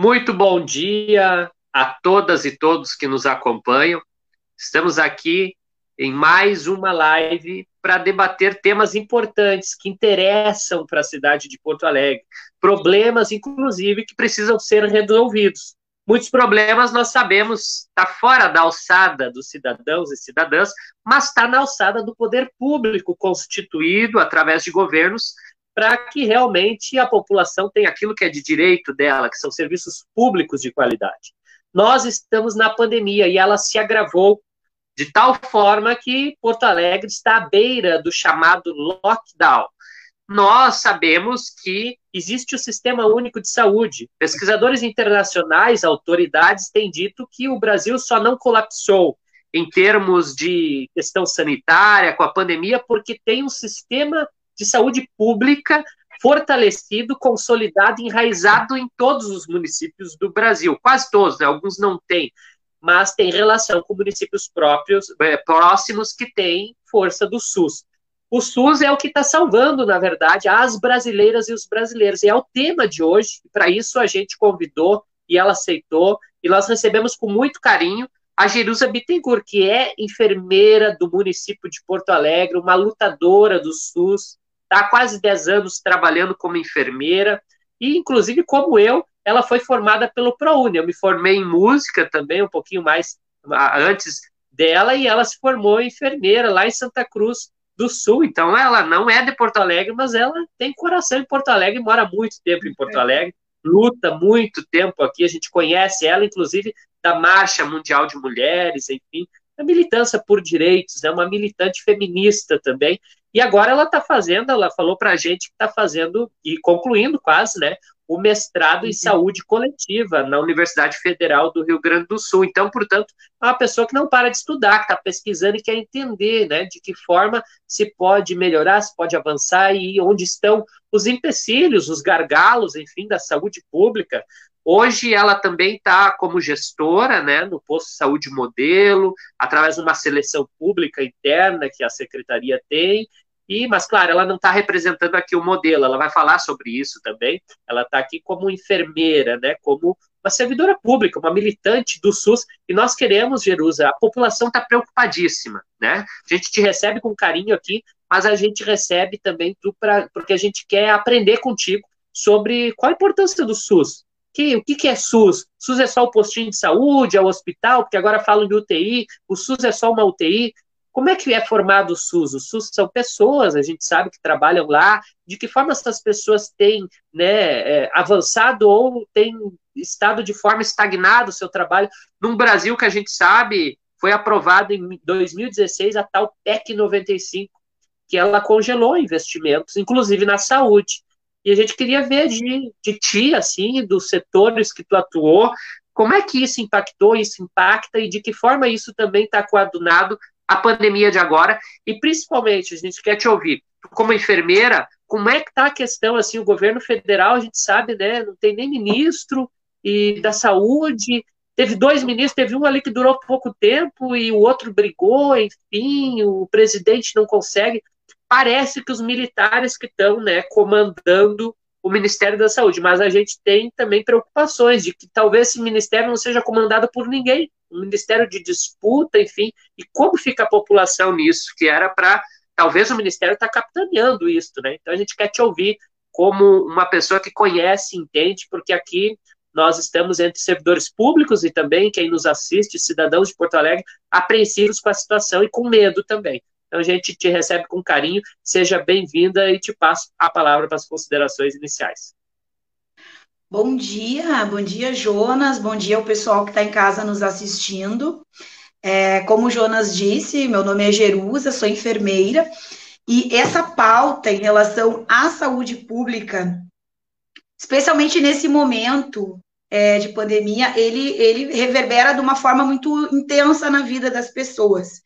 Muito bom dia a todas e todos que nos acompanham. Estamos aqui em mais uma live para debater temas importantes que interessam para a cidade de Porto Alegre, problemas, inclusive, que precisam ser resolvidos. Muitos problemas nós sabemos está fora da alçada dos cidadãos e cidadãs, mas está na alçada do poder público constituído através de governos para que realmente a população tenha aquilo que é de direito dela, que são serviços públicos de qualidade. Nós estamos na pandemia e ela se agravou de tal forma que Porto Alegre está à beira do chamado lockdown. Nós sabemos que existe o Sistema Único de Saúde. Pesquisadores internacionais, autoridades têm dito que o Brasil só não colapsou em termos de questão sanitária com a pandemia porque tem um sistema de saúde pública fortalecido, consolidado, enraizado em todos os municípios do Brasil, quase todos, né? alguns não têm, mas tem relação com municípios próprios, é, próximos que têm força do SUS. O SUS é o que está salvando, na verdade, as brasileiras e os brasileiros. E é o tema de hoje, para isso a gente convidou e ela aceitou, e nós recebemos com muito carinho a Jerusa Bittencourt, que é enfermeira do município de Porto Alegre, uma lutadora do SUS, está há quase 10 anos trabalhando como enfermeira, e inclusive como eu, ela foi formada pelo ProUni. Eu me formei em música também, um pouquinho mais antes dela, e ela se formou enfermeira lá em Santa Cruz do Sul. Então, ela não é de Porto Alegre, mas ela tem coração em Porto Alegre, mora muito tempo em Porto Alegre, luta muito tempo aqui. A gente conhece ela, inclusive, da Marcha Mundial de Mulheres, enfim, a militância por direitos, é né, uma militante feminista também. E agora ela está fazendo, ela falou para a gente que está fazendo e concluindo quase, né, o mestrado em uhum. saúde coletiva na Universidade Federal do Rio Grande do Sul. Então, portanto, é uma pessoa que não para de estudar, que está pesquisando e quer entender, né, de que forma se pode melhorar, se pode avançar e onde estão os empecilhos, os gargalos, enfim, da saúde pública. Hoje ela também está como gestora, né, no posto de saúde modelo, através de uma seleção pública interna que a secretaria tem, e, mas, claro, ela não está representando aqui o modelo, ela vai falar sobre isso também. Ela está aqui como enfermeira, né, como uma servidora pública, uma militante do SUS, e nós queremos, Jerusa, a população está preocupadíssima, né? A gente te recebe com carinho aqui, mas a gente recebe também tu pra, porque a gente quer aprender contigo sobre qual a importância do SUS. Que, o que, que é SUS? SUS é só o postinho de saúde, é o hospital, porque agora falam de UTI, o SUS é só uma UTI. Como é que é formado o SUS? O SUS são pessoas, a gente sabe que trabalham lá, de que forma essas pessoas têm né, é, avançado ou têm estado de forma estagnada o seu trabalho, num Brasil que a gente sabe foi aprovado em 2016 a tal PEC 95, que ela congelou investimentos, inclusive na saúde. E a gente queria ver de, de ti, assim, dos setores que tu atuou, como é que isso impactou, isso impacta e de que forma isso também está coadunado a pandemia de agora. E principalmente a gente quer te ouvir como enfermeira como é que está a questão assim o governo federal a gente sabe né não tem nem ministro e da saúde. Teve dois ministros teve um ali que durou pouco tempo e o outro brigou enfim o presidente não consegue parece que os militares que estão né comandando o Ministério da Saúde, mas a gente tem também preocupações de que talvez esse ministério não seja comandado por ninguém, um ministério de disputa, enfim, e como fica a população nisso, que era para, talvez o ministério está capitaneando isso, né? Então a gente quer te ouvir como uma pessoa que conhece, entende, porque aqui nós estamos entre servidores públicos e também quem nos assiste, cidadãos de Porto Alegre, apreensivos com a situação e com medo também. Então a gente te recebe com carinho, seja bem-vinda e te passo a palavra para as considerações iniciais. Bom dia, bom dia, Jonas, bom dia ao pessoal que está em casa nos assistindo. É, como o Jonas disse, meu nome é Jerusa, sou enfermeira, e essa pauta em relação à saúde pública, especialmente nesse momento é, de pandemia, ele, ele reverbera de uma forma muito intensa na vida das pessoas.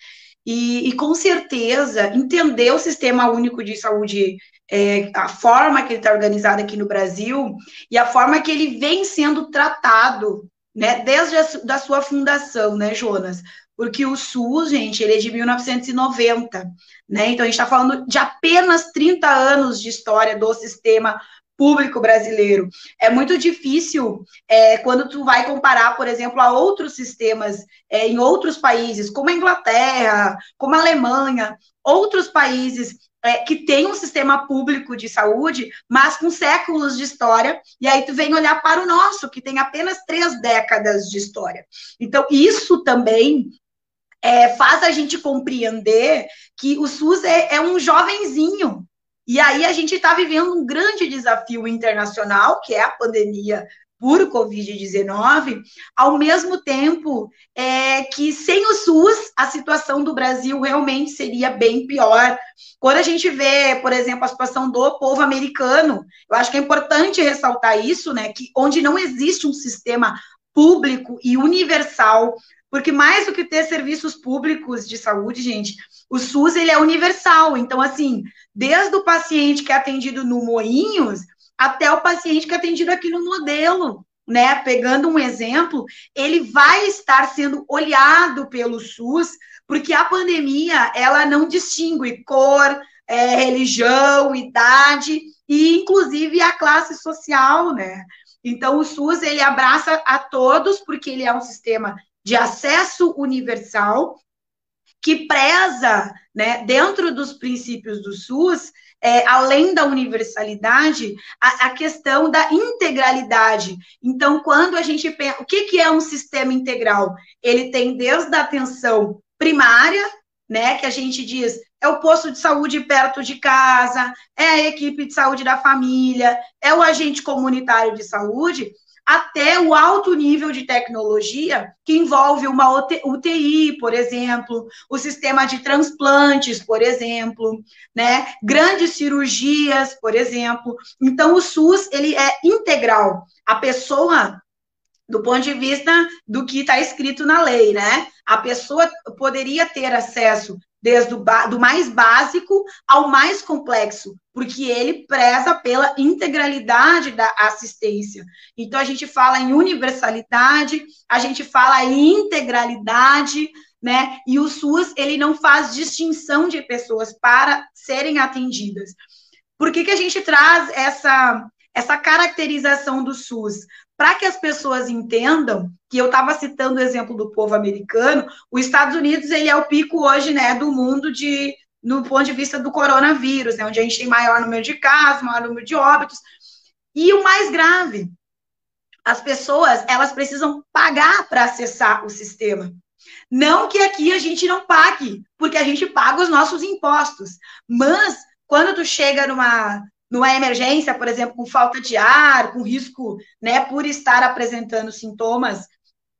E, e, com certeza entender o sistema único de saúde, é, a forma que ele está organizado aqui no Brasil e a forma que ele vem sendo tratado, né, desde a da sua fundação, né, Jonas? Porque o SUS, gente, ele é de 1990, né? Então a gente está falando de apenas 30 anos de história do sistema público brasileiro. É muito difícil é, quando tu vai comparar, por exemplo, a outros sistemas é, em outros países, como a Inglaterra, como a Alemanha, outros países é, que têm um sistema público de saúde, mas com séculos de história, e aí tu vem olhar para o nosso, que tem apenas três décadas de história. Então, isso também é, faz a gente compreender que o SUS é, é um jovenzinho, e aí a gente está vivendo um grande desafio internacional, que é a pandemia por Covid-19, ao mesmo tempo é, que sem o SUS a situação do Brasil realmente seria bem pior. Quando a gente vê, por exemplo, a situação do povo americano, eu acho que é importante ressaltar isso, né? Que onde não existe um sistema público e universal, porque mais do que ter serviços públicos de saúde, gente, o SUS ele é universal. Então, assim, desde o paciente que é atendido no Moinhos até o paciente que é atendido aqui no modelo, né? Pegando um exemplo, ele vai estar sendo olhado pelo SUS, porque a pandemia ela não distingue cor, é, religião, idade e inclusive a classe social, né? Então o SUS ele abraça a todos porque ele é um sistema de acesso universal que preza, né, dentro dos princípios do SUS, é, além da universalidade, a, a, questão da integralidade. Então, quando a gente pensa, o que, que é um sistema integral? Ele tem desde a atenção primária, né, que a gente diz é o posto de saúde perto de casa, é a equipe de saúde da família, é o agente comunitário de saúde, até o alto nível de tecnologia, que envolve uma UTI, por exemplo, o sistema de transplantes, por exemplo, né? Grandes cirurgias, por exemplo. Então, o SUS, ele é integral. A pessoa do ponto de vista do que está escrito na lei, né? A pessoa poderia ter acesso desde o do mais básico ao mais complexo, porque ele preza pela integralidade da assistência. Então, a gente fala em universalidade, a gente fala em integralidade, né? E o SUS, ele não faz distinção de pessoas para serem atendidas. Por que, que a gente traz essa, essa caracterização do SUS? Para que as pessoas entendam que eu estava citando o exemplo do povo americano, os Estados Unidos ele é o pico hoje, né, do mundo de no ponto de vista do coronavírus, né, onde a gente tem maior número de casos, maior número de óbitos. E o mais grave, as pessoas elas precisam pagar para acessar o sistema. Não que aqui a gente não pague, porque a gente paga os nossos impostos. Mas quando tu chega numa numa emergência, por exemplo, com falta de ar, com risco, né, por estar apresentando sintomas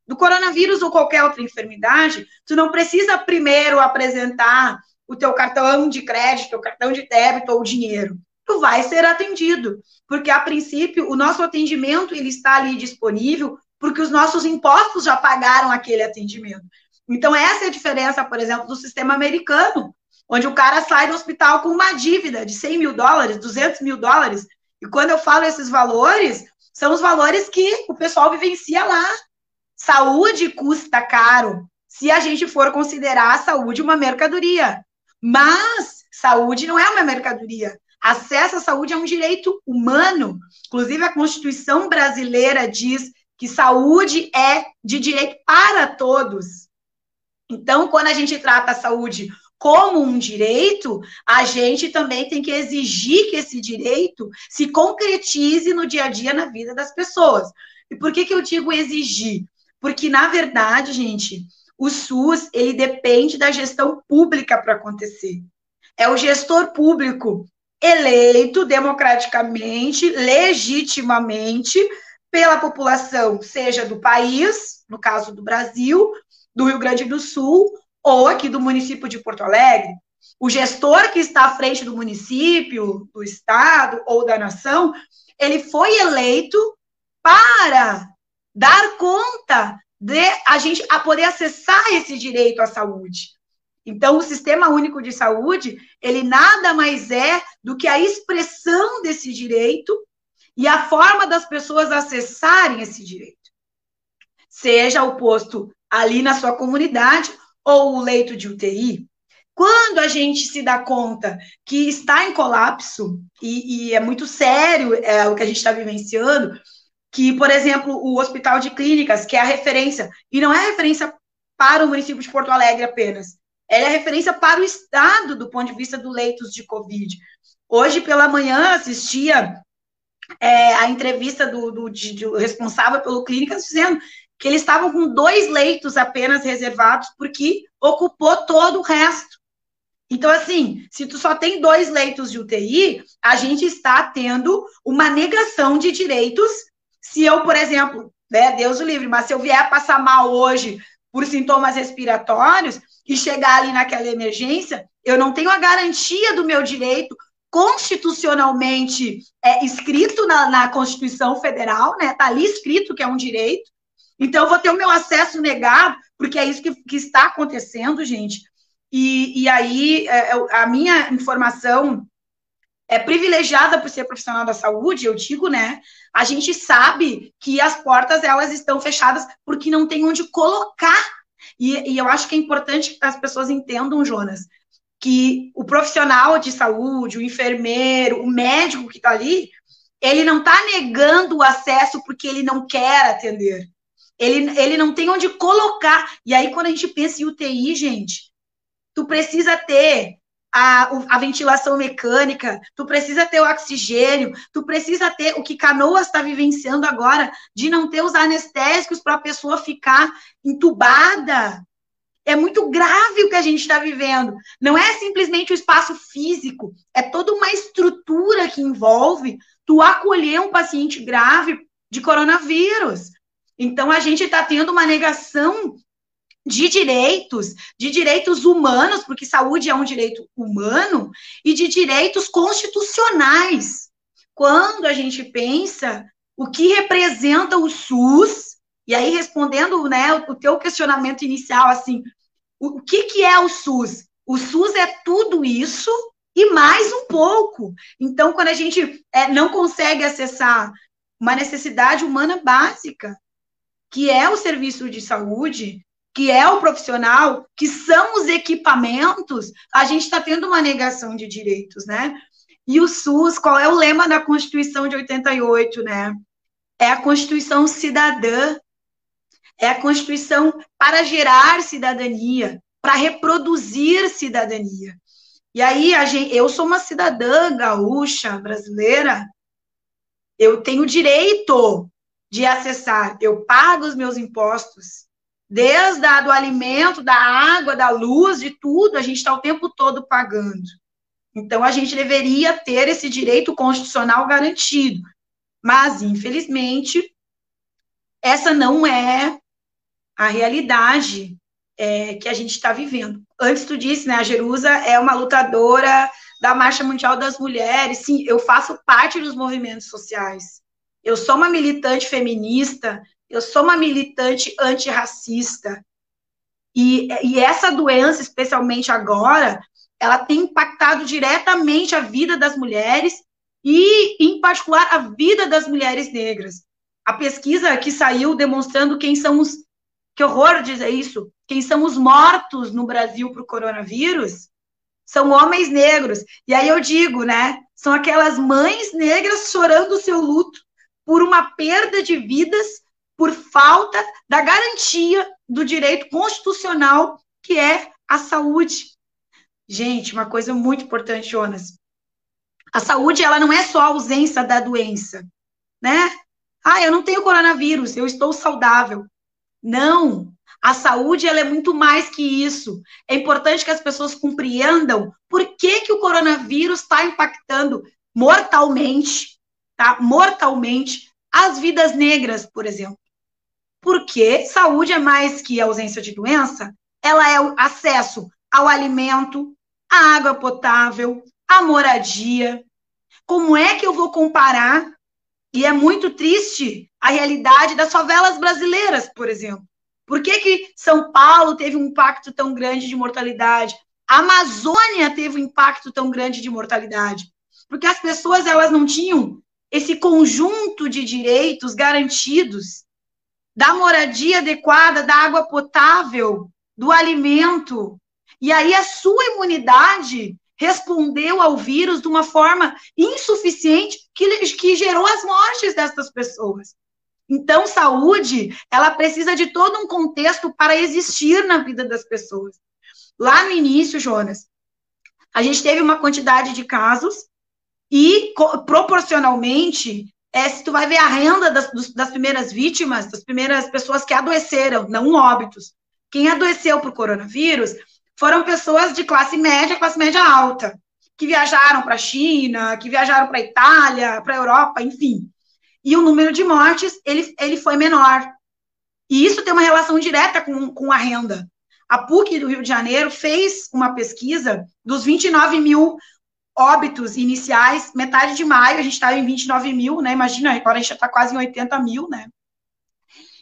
do coronavírus ou qualquer outra enfermidade, tu não precisa primeiro apresentar o teu cartão de crédito, o cartão de débito ou dinheiro. Tu vai ser atendido, porque a princípio o nosso atendimento ele está ali disponível porque os nossos impostos já pagaram aquele atendimento. Então essa é a diferença, por exemplo, do sistema americano, onde o cara sai do hospital com uma dívida de 100 mil dólares, 200 mil dólares. E quando eu falo esses valores, são os valores que o pessoal vivencia lá. Saúde custa caro, se a gente for considerar a saúde uma mercadoria. Mas saúde não é uma mercadoria. Acesso à saúde é um direito humano. Inclusive, a Constituição brasileira diz que saúde é de direito para todos. Então, quando a gente trata a saúde como um direito, a gente também tem que exigir que esse direito se concretize no dia a dia na vida das pessoas. E por que, que eu digo exigir? Porque, na verdade, gente, o SUS ele depende da gestão pública para acontecer. É o gestor público eleito democraticamente, legitimamente pela população, seja do país, no caso do Brasil, do Rio Grande do Sul, ou aqui do município de Porto Alegre, o gestor que está à frente do município, do estado ou da nação, ele foi eleito para dar conta de a gente a poder acessar esse direito à saúde. Então, o Sistema Único de Saúde, ele nada mais é do que a expressão desse direito e a forma das pessoas acessarem esse direito. Seja o posto ali na sua comunidade ou o leito de UTI. Quando a gente se dá conta que está em colapso, e, e é muito sério é, o que a gente está vivenciando, que, por exemplo, o Hospital de Clínicas, que é a referência, e não é referência para o município de Porto Alegre apenas, ela é referência para o Estado do ponto de vista do leitos de Covid. Hoje, pela manhã, assistia é, a entrevista do, do, de, do responsável pelo Clínicas dizendo que eles estavam com dois leitos apenas reservados, porque ocupou todo o resto. Então, assim, se tu só tem dois leitos de UTI, a gente está tendo uma negação de direitos. Se eu, por exemplo, né, Deus o livre, mas se eu vier passar mal hoje por sintomas respiratórios e chegar ali naquela emergência, eu não tenho a garantia do meu direito constitucionalmente é, escrito na, na Constituição Federal, né? Está ali escrito que é um direito. Então, eu vou ter o meu acesso negado, porque é isso que, que está acontecendo, gente. E, e aí, é, é, a minha informação é privilegiada por ser profissional da saúde, eu digo, né? A gente sabe que as portas elas estão fechadas porque não tem onde colocar. E, e eu acho que é importante que as pessoas entendam, Jonas, que o profissional de saúde, o enfermeiro, o médico que está ali, ele não está negando o acesso porque ele não quer atender. Ele, ele não tem onde colocar. E aí, quando a gente pensa em UTI, gente, tu precisa ter a, a, ventilação mecânica, tu precisa ter o oxigênio, tu precisa ter o que Canoas está vivenciando agora, de não ter os anestésicos para a pessoa ficar entubada. É muito grave o que a gente está vivendo. Não é simplesmente o espaço físico, é toda uma estrutura que envolve tu acolher um paciente grave de coronavírus. Então, a gente está tendo uma negação de direitos, de direitos humanos, porque saúde é um direito humano, e de direitos constitucionais. Quando a gente pensa o que representa o SUS, e aí respondendo né, o teu questionamento inicial, assim, o, que, que é o SUS? O SUS é tudo isso e mais um pouco. Então, quando a gente é, não consegue acessar uma necessidade humana básica, que é o serviço de saúde, que é o profissional, que são os equipamentos, a gente está tendo uma negação de direitos, né? E o SUS, qual é o lema da Constituição de 88, né? É a Constituição cidadã, é a Constituição para gerar cidadania, para reproduzir cidadania. E aí, gente, eu sou uma cidadã gaúcha, brasileira, eu tenho direito de acessar, eu pago os meus impostos, Desde a, do alimento, da água, da luz, de tudo, a gente está o tempo todo pagando. Então, a gente deveria ter esse direito constitucional garantido. Mas, infelizmente, essa não é a realidade é, que a gente está vivendo. Antes tu disse, né, a Jerusa é uma lutadora da Marcha Mundial das Mulheres. Sim, eu faço parte dos movimentos sociais. Eu sou uma militante feminista, eu sou uma militante antirracista. E, e essa doença, especialmente agora, ela tem impactado diretamente a vida das mulheres e, em particular, a vida das mulheres negras. A pesquisa que saiu demonstrando quem são os. Que horror dizer isso! Quem são os mortos no Brasil para o coronavírus são homens negros. E aí eu digo, né? São aquelas mães negras chorando o seu luto por uma perda de vidas por falta da garantia do direito constitucional que é a saúde. Gente, uma coisa muito importante, Jonas. A saúde, ela não é só a ausência da doença, né? Ah, eu não tenho coronavírus, eu estou saudável. Não. A saúde, ela é muito mais que isso. É importante que as pessoas compreendam por que, que o coronavírus está impactando mortalmente, Mortalmente as vidas negras, por exemplo. Porque saúde é mais que ausência de doença, ela é o acesso ao alimento, à água potável, à moradia. Como é que eu vou comparar? E é muito triste a realidade das favelas brasileiras, por exemplo. Por que, que São Paulo teve um impacto tão grande de mortalidade? A Amazônia teve um impacto tão grande de mortalidade? Porque as pessoas elas não tinham esse conjunto de direitos garantidos da moradia adequada, da água potável, do alimento. E aí a sua imunidade respondeu ao vírus de uma forma insuficiente que, que gerou as mortes dessas pessoas. Então, saúde, ela precisa de todo um contexto para existir na vida das pessoas. Lá no início, Jonas, a gente teve uma quantidade de casos e, proporcionalmente, é, se tu vai ver a renda das, das primeiras vítimas, das primeiras pessoas que adoeceram, não óbitos, quem adoeceu por coronavírus foram pessoas de classe média, classe média alta, que viajaram para a China, que viajaram para a Itália, para a Europa, enfim. E o número de mortes, ele, ele foi menor. E isso tem uma relação direta com, com a renda. A PUC do Rio de Janeiro fez uma pesquisa dos 29 mil óbitos iniciais, metade de maio, a gente estava em 29 mil, né? Imagina, agora a gente já está quase em 80 mil, né?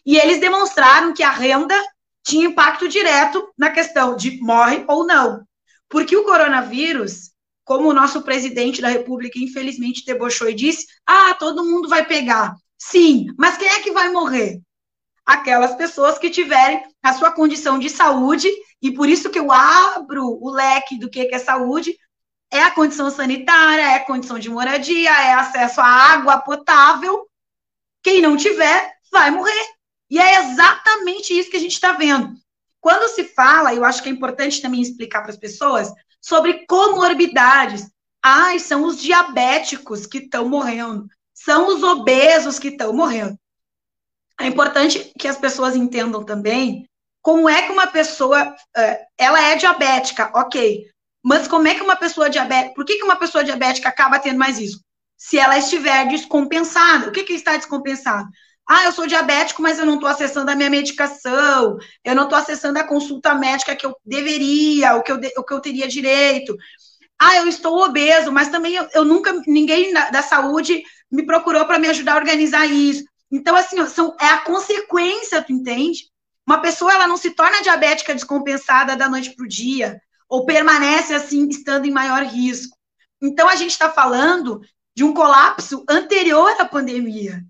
E eles demonstraram que a renda tinha impacto direto na questão de morre ou não. Porque o coronavírus, como o nosso presidente da República, infelizmente, debochou e disse: ah, todo mundo vai pegar. Sim, mas quem é que vai morrer? Aquelas pessoas que tiverem a sua condição de saúde, e por isso que eu abro o leque do que é saúde, é a condição sanitária, é a condição de moradia, é acesso à água potável. Quem não tiver, vai morrer. E é exatamente isso que a gente está vendo. Quando se fala, eu acho que é importante também explicar para as pessoas sobre comorbidades. Ai, são os diabéticos que estão morrendo, são os obesos que estão morrendo. É importante que as pessoas entendam também como é que uma pessoa, eh, ela é diabética, ok, mas como é que uma pessoa diabética, por que, que uma pessoa diabética acaba tendo mais isso? Se ela estiver descompensada. O que, que está descompensado? Ah, eu sou diabético, mas eu não estou acessando a minha medicação, eu não estou acessando a consulta médica que eu deveria, o que eu, o que eu teria direito. Ah, eu estou obeso, mas também eu, eu nunca, ninguém da, da saúde me procurou para me ajudar a organizar isso. Então, assim, são, é a consequência, tu entende? Uma pessoa, ela não se torna diabética descompensada da noite para o dia, ou permanece, assim, estando em maior risco. Então, a gente está falando de um colapso anterior à pandemia.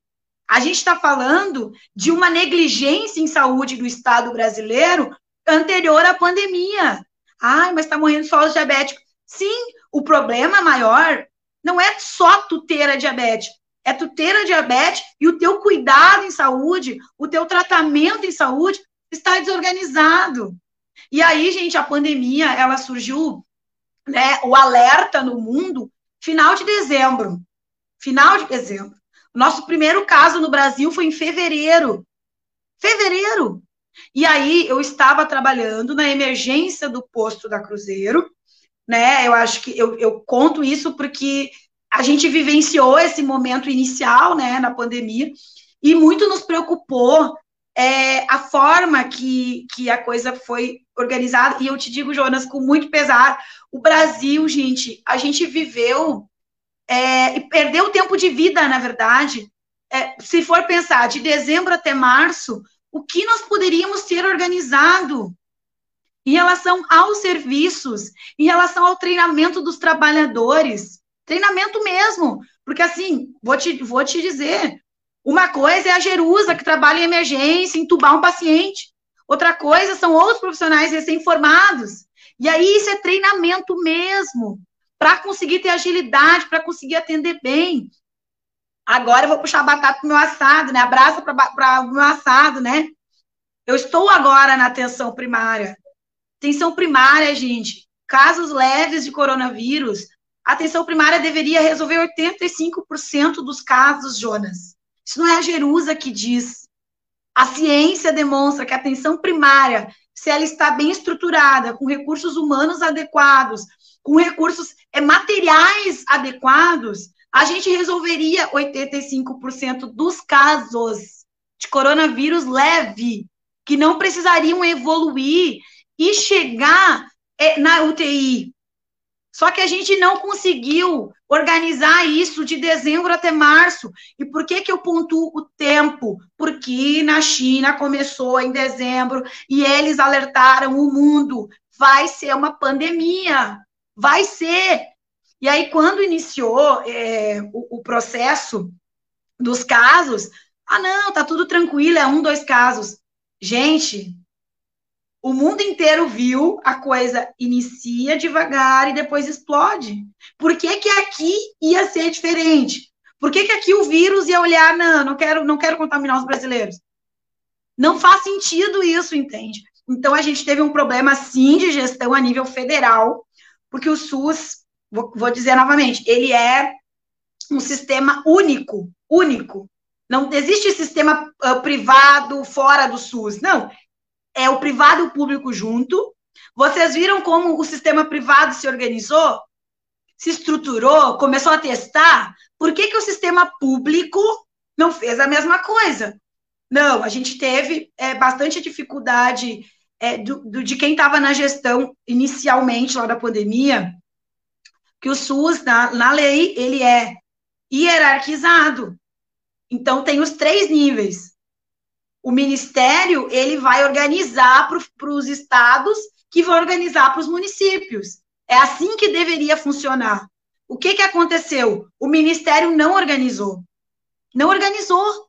A gente está falando de uma negligência em saúde do Estado brasileiro anterior à pandemia. Ai, mas está morrendo só os diabéticos. Sim, o problema maior não é só tu ter a diabetes, é tu ter a diabetes e o teu cuidado em saúde, o teu tratamento em saúde está desorganizado. E aí, gente, a pandemia, ela surgiu, né, o alerta no mundo, final de dezembro. Final de dezembro. Nosso primeiro caso no Brasil foi em fevereiro. Fevereiro. E aí eu estava trabalhando na emergência do posto da Cruzeiro, né? Eu acho que eu, eu conto isso porque a gente vivenciou esse momento inicial, né, na pandemia, e muito nos preocupou é, a forma que, que a coisa foi organizada. E eu te digo, Jonas, com muito pesar, o Brasil, gente, a gente viveu é, e perdeu tempo de vida, na verdade. É, se for pensar de dezembro até março, o que nós poderíamos ter organizado em relação aos serviços, em relação ao treinamento dos trabalhadores, treinamento mesmo, porque assim, vou te, vou te dizer, uma coisa é a Jerusa, que trabalha em emergência, entubar um paciente, outra coisa são outros profissionais recém-formados, e aí isso é treinamento mesmo, para conseguir ter agilidade, para conseguir atender bem. Agora eu vou puxar a batata para o meu assado, né? Abraça para o meu assado, né? Eu estou agora na atenção primária. Atenção primária, gente. Casos leves de coronavírus. A atenção primária deveria resolver 85% dos casos, Jonas. Isso não é a Jerusa que diz. A ciência demonstra que a atenção primária, se ela está bem estruturada, com recursos humanos adequados, com recursos é, materiais adequados, a gente resolveria 85% dos casos de coronavírus leve, que não precisariam evoluir e chegar é, na UTI. Só que a gente não conseguiu organizar isso de dezembro até março. E por que, que eu pontuo o tempo? Porque na China começou em dezembro e eles alertaram o mundo: vai ser uma pandemia. Vai ser. E aí, quando iniciou é, o, o processo dos casos, ah, não, tá tudo tranquilo, é um, dois casos. Gente, O mundo inteiro viu a coisa inicia devagar e depois explode. Por que, que aqui ia ser diferente? Por que, que aqui o vírus ia olhar, não, não quero, não quero contaminar os brasileiros? Não faz sentido isso, entende? Então a gente teve um problema sim de gestão a nível federal, porque o SUS, vou, vou dizer novamente, ele é um sistema único, único. Não existe sistema uh, privado fora do SUS. Não, é o privado e o público junto. Vocês viram como o sistema privado se organizou? Se estruturou, começou a testar? Por que, que o sistema público não fez a mesma coisa? Não, a gente teve é, bastante dificuldade é, do, do, de quem estava na gestão inicialmente lá da pandemia, que o SUS, na, na lei, ele é hierarquizado. Então, tem os três níveis o ministério ele vai organizar para os estados que vão organizar para os municípios. É assim que deveria funcionar. O que, que aconteceu? O ministério não organizou. Não organizou.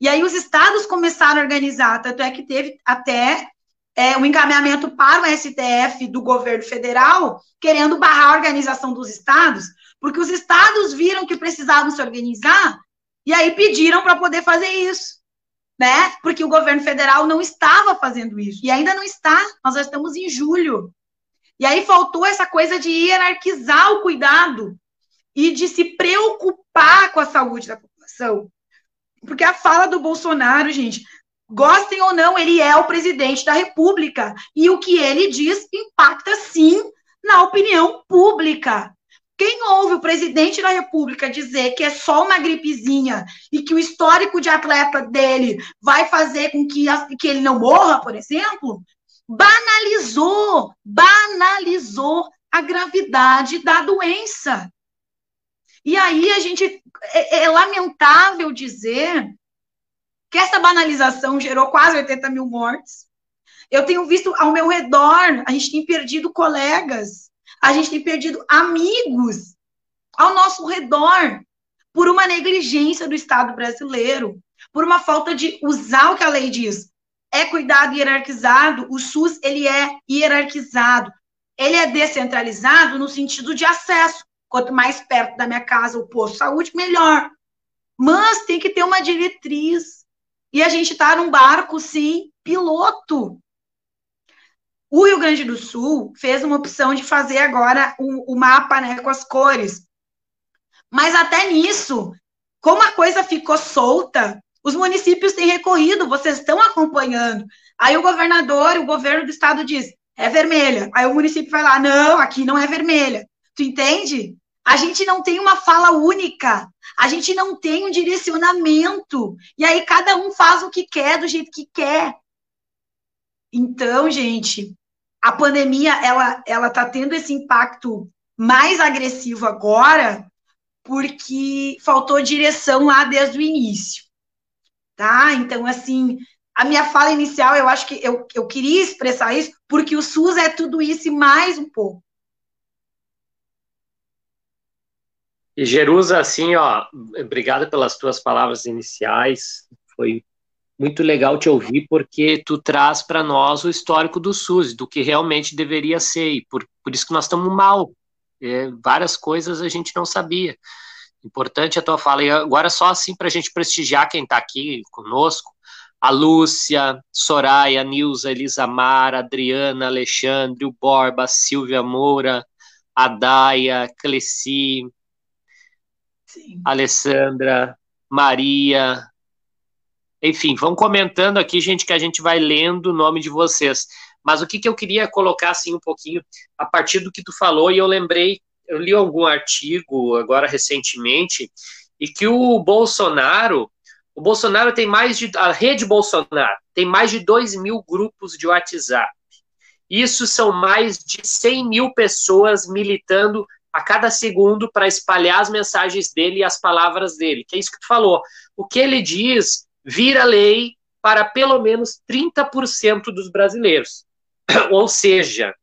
E aí os estados começaram a organizar, tanto é que teve até é, um encaminhamento para o STF do governo federal, querendo barrar a organização dos estados, porque os estados viram que precisavam se organizar e aí pediram para poder fazer isso né? Porque o governo federal não estava fazendo isso. E ainda não está. Nós já estamos em julho. E aí faltou essa coisa de hierarquizar o cuidado e de se preocupar com a saúde da população. Porque a fala do Bolsonaro, gente, gostem ou não, ele é o presidente da República. E o que ele diz impacta sim na opinião pública. Quem ouve o presidente da República dizer que é só uma gripezinha e que o histórico de atleta dele vai fazer com que, que ele não morra, por exemplo, banalizou, banalizou a gravidade da doença. E aí a gente é, é lamentável dizer que essa banalização gerou quase 80 mil mortes. Eu tenho visto ao meu redor, a gente tem perdido colegas a gente tem perdido amigos ao nosso redor por uma negligência do Estado brasileiro, por uma falta de usar o que a lei diz. É cuidado hierarquizado, o SUS ele é hierarquizado. Ele é descentralizado no sentido de acesso. Quanto mais perto da minha casa o posto de saúde, melhor. Mas tem que ter uma diretriz. E a gente está num barco, sim, piloto. O Rio Grande do Sul fez uma opção de fazer agora o, o mapa né, com as cores. Mas até nisso, como a coisa ficou solta, os municípios têm recorrido, vocês estão acompanhando. Aí o governador, o governo do estado diz, é vermelha. Aí o município vai lá, não, aqui não é vermelha. Tu entende? A gente não tem uma fala única, a gente não tem um direcionamento. E aí cada um faz o que quer, do jeito que quer. Então, gente, a pandemia ela ela está tendo esse impacto mais agressivo agora porque faltou direção lá desde o início, tá? Então assim a minha fala inicial eu acho que eu, eu queria expressar isso porque o SUS é tudo isso e mais um pouco. E Jerusa, assim, ó, obrigado pelas tuas palavras iniciais. Foi muito legal te ouvir, porque tu traz para nós o histórico do SUS, do que realmente deveria ser, e por, por isso que nós estamos mal. É, várias coisas a gente não sabia. Importante a tua fala. E agora, só assim para a gente prestigiar quem está aqui conosco: a Lúcia, Soraya, Nilza, Elisamar, Adriana, Alexandre, o Borba, Silvia Moura, a Daia, Cleci, Sim. Alessandra, Maria, enfim, vão comentando aqui, gente, que a gente vai lendo o nome de vocês. Mas o que, que eu queria colocar, assim, um pouquinho, a partir do que tu falou, e eu lembrei, eu li algum artigo agora recentemente, e que o Bolsonaro, o Bolsonaro tem mais de, a rede Bolsonaro tem mais de 2 mil grupos de WhatsApp. Isso são mais de 100 mil pessoas militando a cada segundo para espalhar as mensagens dele e as palavras dele, que é isso que tu falou. O que ele diz vira lei para pelo menos 30% dos brasileiros. Ou seja,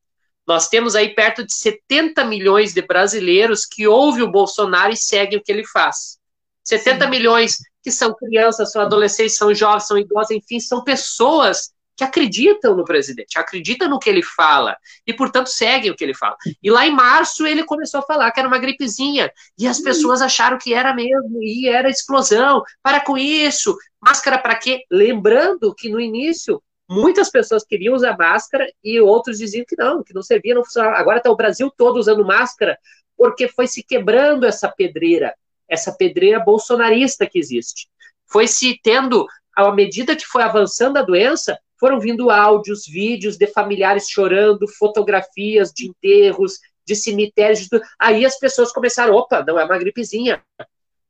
nós temos aí perto de 70 milhões de brasileiros que ouvem o Bolsonaro e seguem o que ele faz. 70 Sim. milhões que são crianças, são adolescentes, são jovens, são idosos, enfim, são pessoas que acreditam no presidente, acreditam no que ele fala e, portanto, seguem o que ele fala. E lá em março ele começou a falar que era uma gripezinha e as pessoas acharam que era mesmo e era explosão. Para com isso, máscara para quê? Lembrando que no início muitas pessoas queriam usar máscara e outros diziam que não, que não servia, não funcionava. Agora está o Brasil todo usando máscara porque foi se quebrando essa pedreira, essa pedreira bolsonarista que existe. Foi se tendo, à medida que foi avançando a doença, foram vindo áudios, vídeos de familiares chorando, fotografias de enterros, de cemitérios. De... Aí as pessoas começaram, opa, não é uma gripezinha.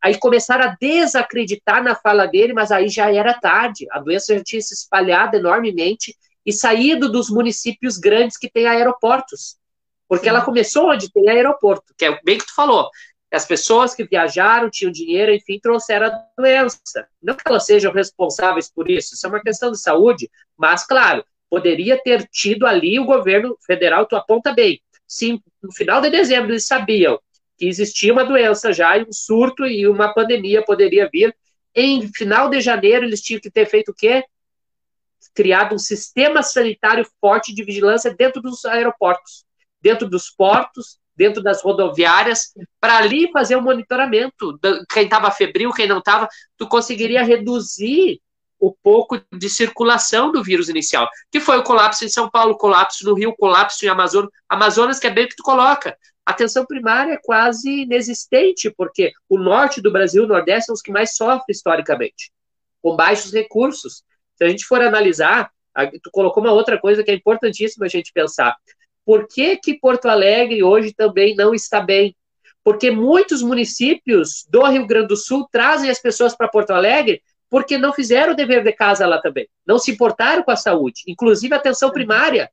Aí começaram a desacreditar na fala dele, mas aí já era tarde. A doença já tinha se espalhado enormemente e saído dos municípios grandes que têm aeroportos. Porque Sim. ela começou onde tem aeroporto, que é bem que tu falou. As pessoas que viajaram, tinham dinheiro, enfim, trouxeram a doença. Não que elas sejam responsáveis por isso, isso é uma questão de saúde, mas, claro, poderia ter tido ali o governo federal, tu aponta bem. Sim, no final de dezembro eles sabiam que existia uma doença já, e um surto e uma pandemia poderia vir. Em final de janeiro, eles tinham que ter feito o quê? Criado um sistema sanitário forte de vigilância dentro dos aeroportos, dentro dos portos, dentro das rodoviárias, para ali fazer o um monitoramento. Quem estava febril, quem não estava, tu conseguiria reduzir o pouco de circulação do vírus inicial, que foi o colapso em São Paulo, colapso no Rio, colapso em Amazonas, Amazonas que é bem que tu coloca. A atenção primária é quase inexistente, porque o norte do Brasil, o nordeste, são os que mais sofrem historicamente, com baixos recursos. Se a gente for analisar, tu colocou uma outra coisa que é importantíssima a gente pensar. Por que, que Porto Alegre hoje também não está bem? Porque muitos municípios do Rio Grande do Sul trazem as pessoas para Porto Alegre porque não fizeram o dever de casa lá também. Não se importaram com a saúde, inclusive a atenção primária.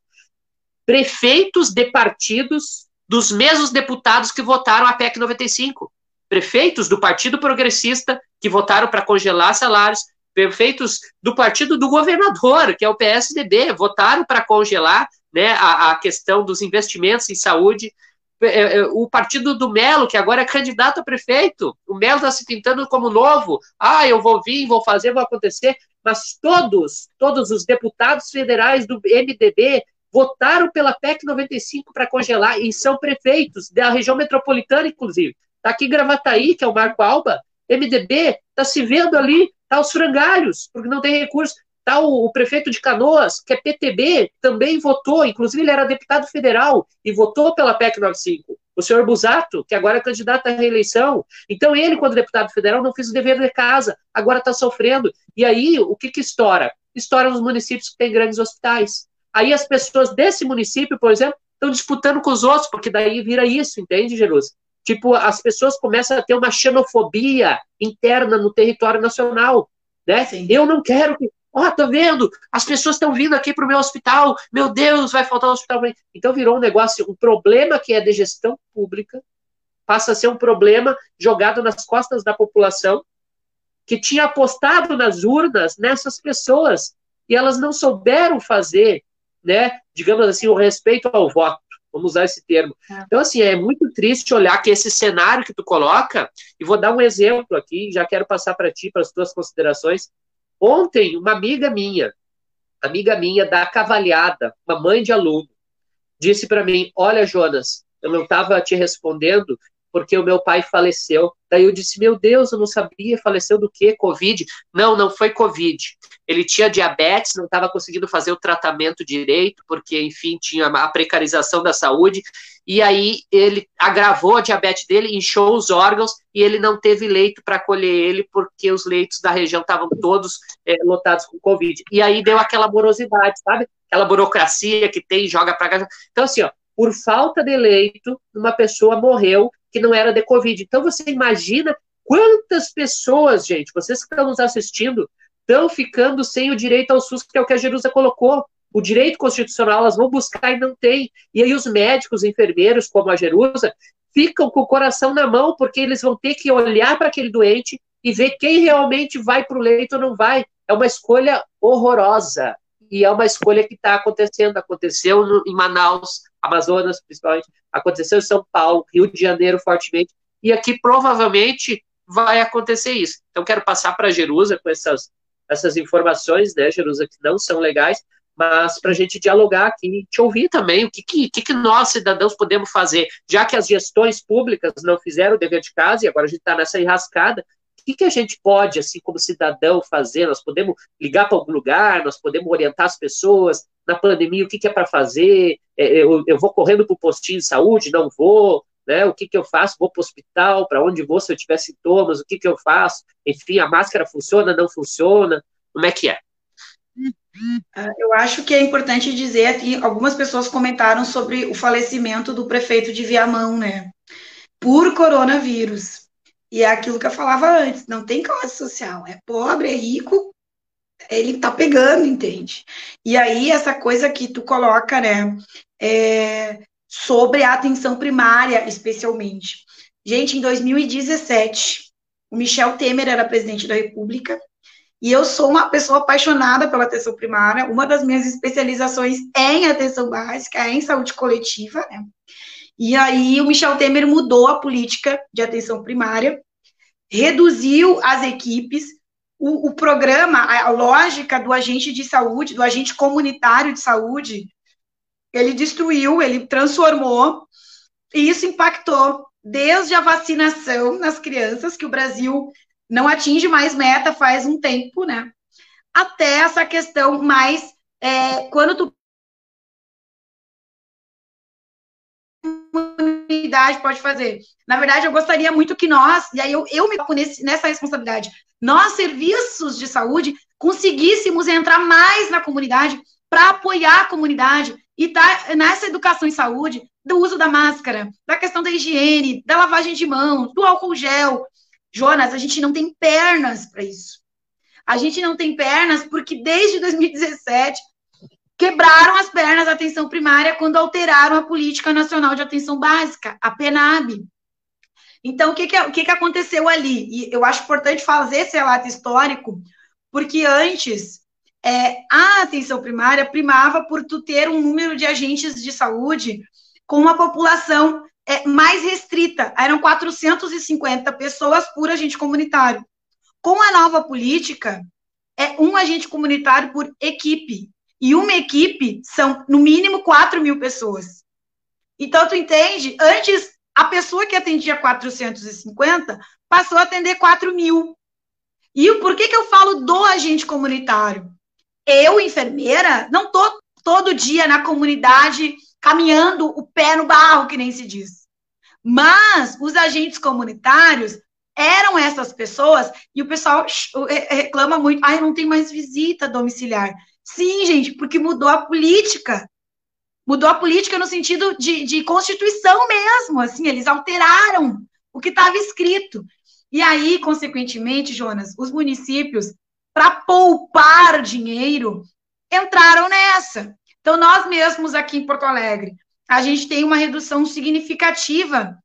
Prefeitos de partidos dos mesmos deputados que votaram a PEC 95. Prefeitos do Partido Progressista que votaram para congelar salários, prefeitos do partido do governador, que é o PSDB, votaram para congelar né, a, a questão dos investimentos em saúde. É, é, o partido do Melo, que agora é candidato a prefeito, o Melo está se pintando como novo. Ah, eu vou vir, vou fazer, vou acontecer. Mas todos, todos os deputados federais do MDB votaram pela PEC 95 para congelar e são prefeitos da região metropolitana, inclusive. Está aqui Gravataí, que é o Marco Alba, MDB, está se vendo ali, está os frangalhos, porque não tem recurso. Tá o, o, prefeito de Canoas, que é PTB, também votou, inclusive ele era deputado federal e votou pela PEC 95. O senhor Busato, que agora é candidato à reeleição. Então, ele, quando deputado federal, não fez o dever de casa, agora está sofrendo. E aí, o que, que estoura? Estoura nos municípios que têm grandes hospitais. Aí as pessoas desse município, por exemplo, estão disputando com os outros, porque daí vira isso, entende, Jerusa? Tipo, as pessoas começam a ter uma xenofobia interna no território nacional, né? Sim. Eu não quero que Ó, oh, tô vendo, as pessoas estão vindo aqui para o meu hospital, meu Deus, vai faltar um hospital. Então virou um negócio, um problema que é de gestão pública, passa a ser um problema jogado nas costas da população, que tinha apostado nas urnas nessas pessoas, e elas não souberam fazer, né, digamos assim, o respeito ao voto. Vamos usar esse termo. É. Então, assim, é muito triste olhar que esse cenário que tu coloca, e vou dar um exemplo aqui, já quero passar para ti, para as tuas considerações, Ontem, uma amiga minha, amiga minha da Cavalhada, uma mãe de aluno, disse para mim: Olha, Jonas, eu não estava te respondendo porque o meu pai faleceu. Daí eu disse: Meu Deus, eu não sabia, faleceu do quê? Covid? Não, não foi Covid. Ele tinha diabetes, não estava conseguindo fazer o tratamento direito, porque, enfim, tinha a precarização da saúde. E aí ele agravou a diabetes dele, inchou os órgãos e ele não teve leito para acolher ele, porque os leitos da região estavam todos é, lotados com Covid. E aí deu aquela morosidade, sabe? Aquela burocracia que tem, joga para cá. Então, assim, ó, por falta de leito, uma pessoa morreu que não era de Covid. Então você imagina quantas pessoas, gente, vocês que estão nos assistindo, estão ficando sem o direito ao SUS, que é o que a Jerusa colocou. O direito constitucional elas vão buscar e não tem. E aí os médicos, enfermeiros, como a Jerusa, ficam com o coração na mão, porque eles vão ter que olhar para aquele doente e ver quem realmente vai para o leito ou não vai. É uma escolha horrorosa. E é uma escolha que está acontecendo. Aconteceu em Manaus, Amazonas, principalmente, aconteceu em São Paulo, Rio de Janeiro, fortemente, e aqui provavelmente vai acontecer isso. Então, quero passar para a Jerusa com essas, essas informações, né, Jerusa, que não são legais, mas para a gente dialogar aqui, te ouvir também, o que, que, que, nós, cidadãos, podemos fazer, já que as gestões públicas não fizeram o dever de casa e agora a gente está nessa enrascada, que, que a gente pode, assim, como cidadão, fazer? Nós podemos ligar para algum lugar, nós podemos orientar as pessoas na pandemia, o que, que é para fazer? É, eu, eu vou correndo para o postinho de saúde, não vou, né? O que, que eu faço? Vou para o hospital, para onde vou se eu tiver sintomas, o que, que eu faço? Enfim, a máscara funciona, não funciona? Como é que é? Ah, eu acho que é importante dizer que algumas pessoas comentaram sobre o falecimento do prefeito de Viamão, né? Por coronavírus. E é aquilo que eu falava antes, não tem classe social, é pobre, é rico, ele tá pegando, entende? E aí, essa coisa que tu coloca, né, é, sobre a atenção primária, especialmente. Gente, em 2017, o Michel Temer era presidente da República, e eu sou uma pessoa apaixonada pela atenção primária. Uma das minhas especializações é em atenção básica, é em saúde coletiva, né? E aí o Michel Temer mudou a política de atenção primária, reduziu as equipes, o, o programa, a, lógica do agente de saúde, do agente comunitário de saúde, ele destruiu, ele transformou, e isso impactou desde a vacinação nas crianças, que o Brasil não atinge mais meta faz um tempo, né? Até essa questão mais é, quando tu comunidade pode fazer. Na verdade, eu gostaria muito que nós, e aí eu, eu me coloco nessa responsabilidade, nós, serviços de saúde, conseguíssemos entrar mais na comunidade para apoiar a comunidade e tá nessa educação em saúde, do uso da máscara, da questão da higiene, da lavagem de mãos, do álcool gel, Jonas, a gente não tem pernas para isso. A gente não tem pernas porque desde 2017 quebraram as pernas da atenção primária quando alteraram a Política Nacional de Atenção Básica, a PENAB. Então, o que, que, o que, que aconteceu ali? E eu acho importante fazer esse relato histórico, porque antes é, a atenção primária primava por tu ter um número de agentes de saúde com uma população é, mais restrita, eram 450 pessoas por agente comunitário. Com a nova política, é um agente comunitário por equipe. E uma equipe são, no mínimo, 4 mil pessoas. Então, tu entende? Antes, a pessoa que atendia 450 passou a atender 4 mil. E por que, que eu falo do agente comunitário? Eu, enfermeira, não estou todo dia na comunidade caminhando o pé no barro, que nem se diz. Mas os agentes comunitários eram essas pessoas, e o pessoal reclama muito, ai, não tem mais visita domiciliar. Sim, gente, porque mudou a política. Mudou a política no sentido de, de constituição mesmo, assim, eles alteraram o que estava escrito. E aí, consequentemente, Jonas, os municípios, para poupar dinheiro, entraram nessa. Então, nós mesmos aqui em Porto Alegre, a gente tem uma redução significativa.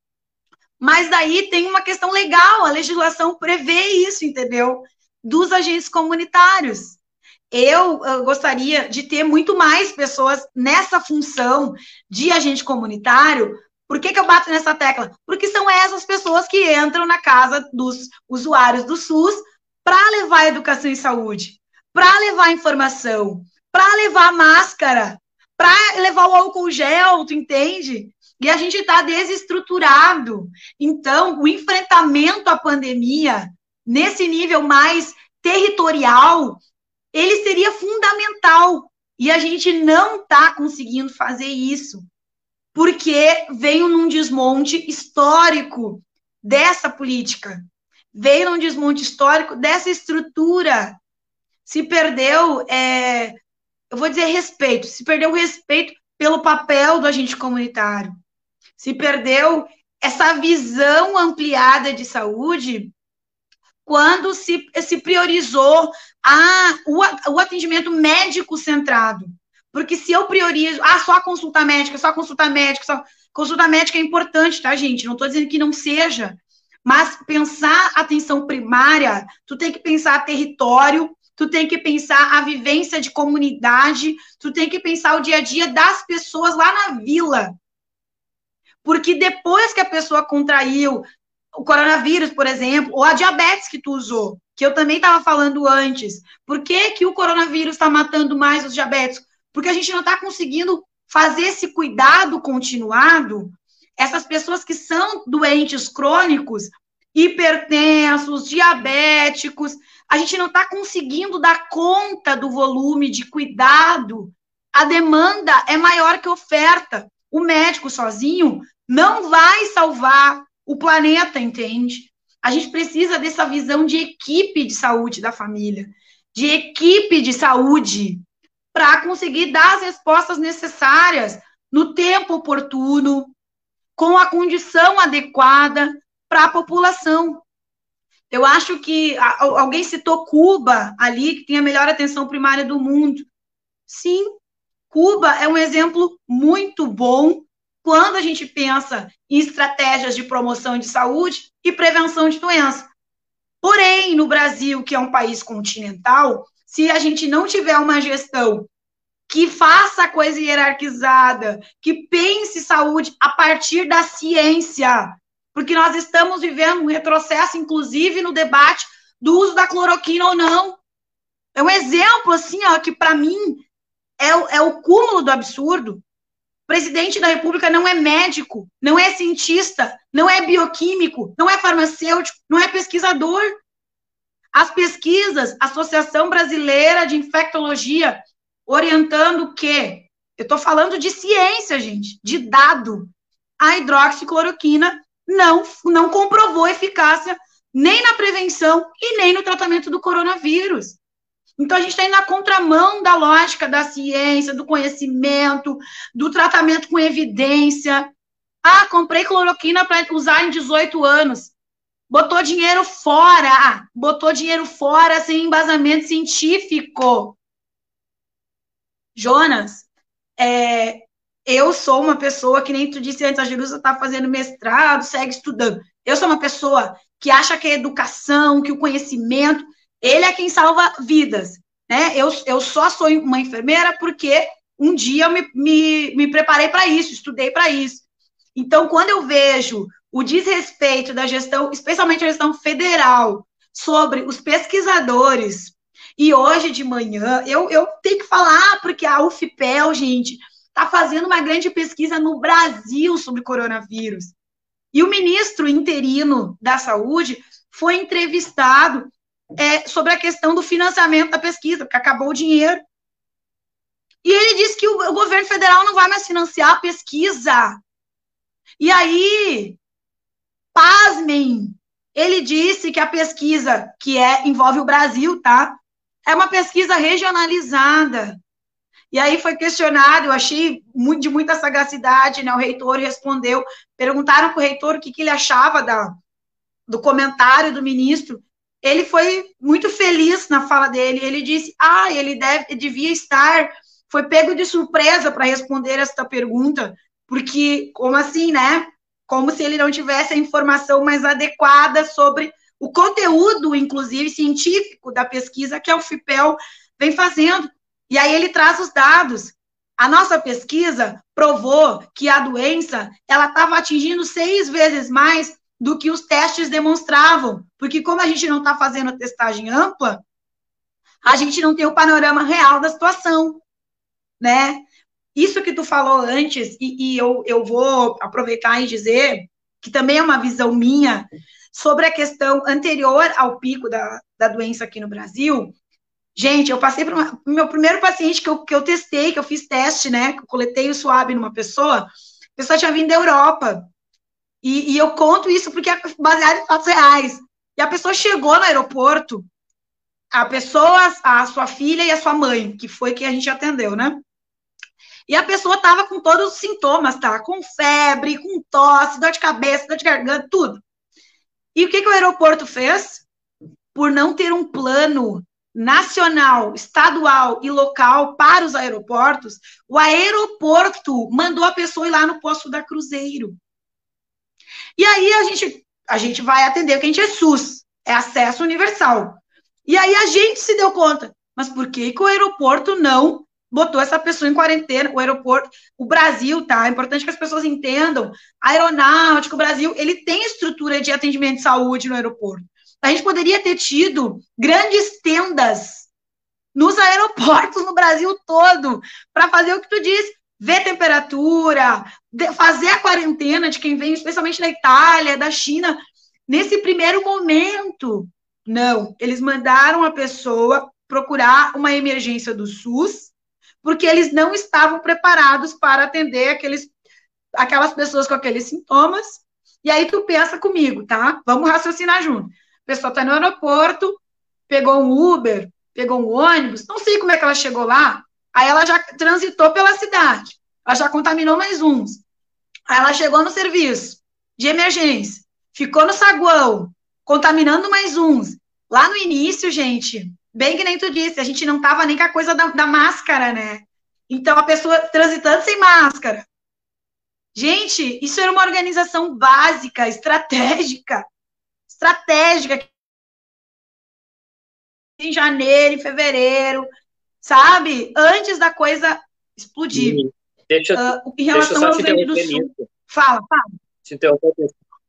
Mas daí tem uma questão legal, a legislação prevê isso, entendeu? Dos agentes comunitários. Eu, eu, gostaria de ter muito mais pessoas nessa função de agente comunitário. Por que, que eu bato nessa tecla? Porque são essas pessoas que entram na casa dos usuários do SUS para levar educação e saúde, para levar informação, para levar máscara, para levar o álcool gel, tu entende? E a gente está desestruturado. Então, o enfrentamento à pandemia, nesse nível mais territorial, ele seria fundamental. E a gente não está conseguindo fazer isso, porque veio num desmonte histórico dessa política, veio num desmonte histórico dessa estrutura. Se perdeu é, eu vou dizer respeito, se perdeu o respeito pelo papel do agente comunitário, se perdeu essa visão ampliada de saúde quando se, se priorizou a, o, o atendimento médico centrado. Porque se eu priorizo, ah, só consulta médica, só consulta médica, só. Consulta médica é importante, tá, gente? Não estou dizendo que não seja. Mas pensar atenção primária, tu tem que pensar território, tu tem que pensar a vivência de comunidade, tu tem que pensar o dia a dia das pessoas lá na vila. Porque depois que a pessoa contraiu o coronavírus, por exemplo, ou a diabetes que tu usou, que eu também estava falando antes, por que, que o coronavírus está matando mais os diabéticos? porque a gente não está conseguindo fazer esse cuidado continuado. Essas pessoas que são doentes crônicos, hipertensos, diabéticos, a gente não está conseguindo dar conta do volume de cuidado. A demanda é maior que a oferta. O médico sozinho não vai salvar o planeta, entende? A gente precisa dessa visão de equipe de saúde da família, de equipe de saúde, para conseguir dar as respostas necessárias no tempo oportuno, com a condição adequada para a população. Eu acho que alguém citou Cuba ali, que tem a melhor atenção primária do mundo. Sim, Cuba é um exemplo muito bom quando a gente pensa em estratégias de promoção de saúde e prevenção de doença. Porém, no Brasil, que é um país continental, se a gente não tiver uma gestão que faça a coisa hierarquizada, que pense saúde a partir da ciência, porque nós estamos vivendo um retrocesso, inclusive, no debate do uso da cloroquina ou não. É um exemplo, assim, ó, que para mim é, é o cúmulo do absurdo. Presidente da República não é médico, não é cientista, não é bioquímico, não é farmacêutico, não é pesquisador. As pesquisas, Associação Brasileira de Infectologia, orientando o quê? Eu estou falando de ciência, gente, de dado. A hidroxicloroquina não, não comprovou eficácia nem na prevenção e nem no tratamento do coronavírus. Então, a gente está indo na contramão da lógica da ciência, do conhecimento, do tratamento com evidência. Ah, comprei cloroquina para usar em 18 anos. Botou dinheiro fora, botou dinheiro fora sem embasamento científico. Jonas, é, eu sou uma pessoa que nem tu disse antes, a Jerusa está fazendo mestrado, segue estudando. Eu sou uma pessoa que acha que a educação, que o conhecimento ele é quem salva vidas. Né? Eu, eu só sou uma enfermeira porque um dia eu me, me, me preparei para isso, estudei para isso. Então, quando eu vejo o desrespeito da gestão, especialmente a gestão federal, sobre os pesquisadores, e hoje de manhã, eu, eu tenho que falar, porque a UFPEL, gente, está fazendo uma grande pesquisa no Brasil sobre coronavírus. E o ministro interino da Saúde foi entrevistado é, sobre a questão do financiamento da pesquisa, porque acabou o dinheiro. E ele disse que o, o governo federal não vai mais financiar a pesquisa. E aí, pasmem, ele disse que a pesquisa, que é envolve o Brasil, tá? É uma pesquisa regionalizada. E aí foi questionado, eu achei muito, de muita sagacidade, né? O reitor respondeu, perguntaram para o reitor o que, que ele achava da, do comentário do ministro ele foi muito feliz na fala dele. Ele disse: Ah, ele deve, devia estar. Foi pego de surpresa para responder esta pergunta, porque, como assim, né? Como se ele não tivesse a informação mais adequada sobre o conteúdo, inclusive científico, da pesquisa que a UFPEL vem fazendo. E aí ele traz os dados. A nossa pesquisa provou que a doença ela estava atingindo seis vezes mais do que os testes demonstravam, porque como a gente não está fazendo a testagem ampla, a gente não tem o panorama real da situação, né? Isso que tu falou antes, e, e eu, eu vou aproveitar e dizer que também é uma visão minha sobre a questão anterior ao pico da, da doença aqui no Brasil. Gente, eu passei por uma, meu primeiro paciente que eu, que eu testei, que eu fiz teste, né? Que eu coletei o suave numa pessoa, a pessoa tinha vindo da Europa. E, e eu conto isso porque é baseado em fatos reais. E a pessoa chegou no aeroporto, a pessoa, a sua filha e a sua mãe, que foi quem a gente atendeu, né? E a pessoa tava com todos os sintomas, tá? Com febre, com tosse, dor de cabeça, dor de garganta, tudo. E o que, que o aeroporto fez? Por não ter um plano nacional, estadual e local para os aeroportos, o aeroporto mandou a pessoa ir lá no posto da Cruzeiro. E aí a gente, a gente vai atender, porque a gente é SUS, é acesso universal. E aí a gente se deu conta, mas por que, que o aeroporto não botou essa pessoa em quarentena? O aeroporto, o Brasil, tá? É importante que as pessoas entendam. A aeronáutica, o Brasil, ele tem estrutura de atendimento de saúde no aeroporto. A gente poderia ter tido grandes tendas nos aeroportos no Brasil todo para fazer o que tu disse, ver temperatura, fazer a quarentena de quem vem, especialmente da Itália, da China, nesse primeiro momento. Não, eles mandaram a pessoa procurar uma emergência do SUS, porque eles não estavam preparados para atender aqueles, aquelas pessoas com aqueles sintomas. E aí tu pensa comigo, tá? Vamos raciocinar junto. A pessoa está no aeroporto, pegou um Uber, pegou um ônibus, não sei como é que ela chegou lá, aí ela já transitou pela cidade, ela já contaminou mais uns. Aí ela chegou no serviço de emergência, ficou no saguão, contaminando mais uns. Lá no início, gente, bem que nem tu disse, a gente não tava nem com a coisa da, da máscara, né? Então a pessoa transitando sem máscara. Gente, isso era uma organização básica, estratégica, estratégica em janeiro, em fevereiro, sabe? Antes da coisa explodir. Deixa, uh, em relação ao Rio Grande do Sul. Fala, fala.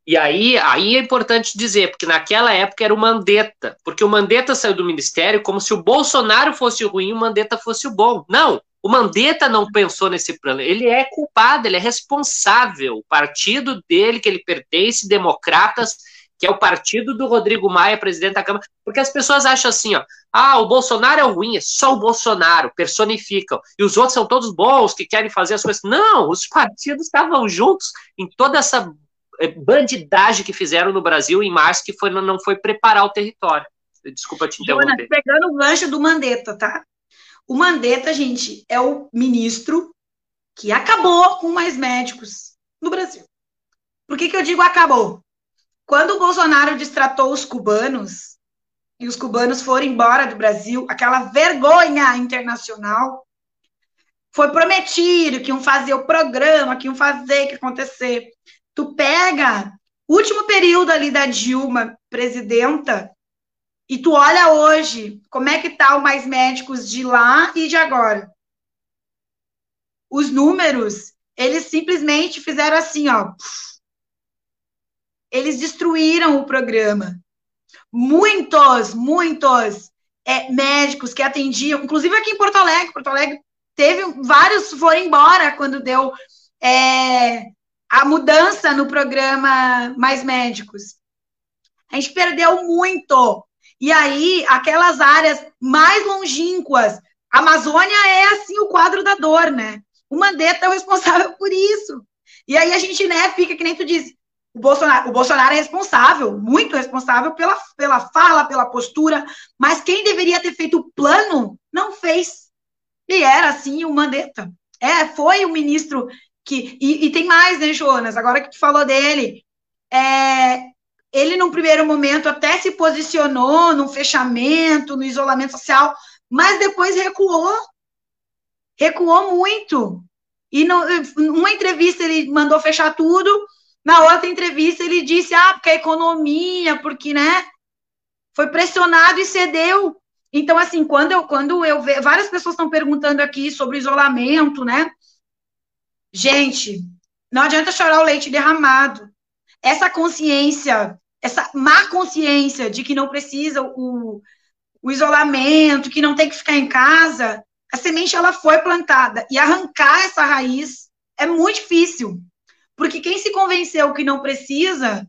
E aí, aí é importante dizer, porque naquela época era o Mandetta, porque o Mandetta saiu do ministério como se o Bolsonaro fosse o ruim e o Mandetta fosse o bom. Não, o Mandetta não pensou nesse plano. Ele é culpado, ele é responsável. O partido dele, que ele pertence, Democratas, que é o partido do Rodrigo Maia, presidente da Câmara, porque as pessoas acham assim, ó, ah, o Bolsonaro é o ruim, é só o Bolsonaro, personificam, e os outros são todos bons, que querem fazer as coisas. Não, os partidos estavam juntos em toda essa eh, bandidagem que fizeram no Brasil em março, que foi, não foi preparar o território. Desculpa te interromper. Jonas, pegando o gancho do Mandetta, tá? O Mandetta, gente, é o ministro que acabou com mais médicos no Brasil. Por que, que eu digo acabou? Quando o Bolsonaro distratou os cubanos, e os cubanos foram embora do Brasil, aquela vergonha internacional, foi prometido que iam fazer o programa, que iam fazer, que acontecer. Tu pega o último período ali da Dilma, presidenta, e tu olha hoje como é que tá o mais médicos de lá e de agora. Os números, eles simplesmente fizeram assim, ó. Eles destruíram o programa. Muitos, muitos é, médicos que atendiam, inclusive aqui em Porto Alegre, Porto Alegre teve vários foram embora quando deu é, a mudança no programa Mais Médicos. A gente perdeu muito. E aí, aquelas áreas mais longínquas, a Amazônia é assim o quadro da dor, né? O Mandetta é o responsável por isso. E aí a gente, né, fica que nem tu disse, o Bolsonaro, o Bolsonaro é responsável, muito responsável pela, pela fala, pela postura, mas quem deveria ter feito o plano não fez. E era assim o Mandetta. É, foi o ministro que e, e, tem mais, né, Jonas? Agora que tu falou dele, é, ele num primeiro momento até se posicionou no fechamento, no isolamento social, mas depois recuou, recuou muito. E no, numa entrevista ele mandou fechar tudo, na outra entrevista ele disse, ah, porque a economia, porque, né, foi pressionado e cedeu. Então, assim, quando eu, quando eu vejo, várias pessoas estão perguntando aqui sobre isolamento, né, Gente, não adianta chorar o leite derramado. Essa consciência, essa má consciência de que não precisa o, o isolamento, que não tem que ficar em casa, a semente ela foi plantada e arrancar essa raiz é muito difícil. Porque quem se convenceu que não precisa,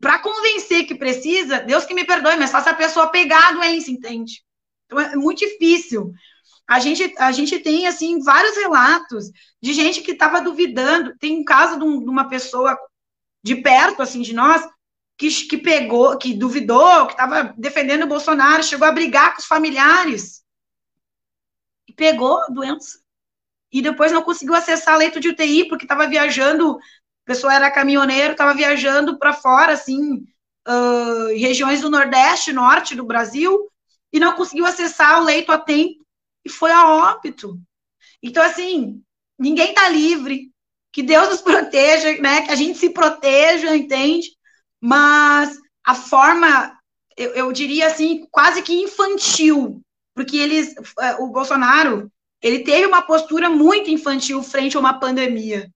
para convencer que precisa, Deus que me perdoe, mas se a pessoa pegar a doença, entende? Então é muito difícil. A gente, a gente tem, assim, vários relatos de gente que estava duvidando. Tem um caso de, um, de, uma pessoa de perto, assim, de nós, que, que pegou, que duvidou, que estava defendendo o Bolsonaro, chegou a brigar com os familiares. E pegou a doença. E depois não conseguiu acessar leito de UTI, porque estava viajando, a pessoa era caminhoneiro, estava viajando para fora, assim, uh, regiões do Nordeste, Norte do Brasil, e não conseguiu acessar o leito a tempo e foi a óbito. Então, assim, ninguém está livre, que Deus nos proteja, né? Que a gente se proteja, entende? Mas a forma, eu, eu diria assim, quase que infantil, porque eles, é, o Bolsonaro, ele teve uma postura muito infantil frente a uma pandemia.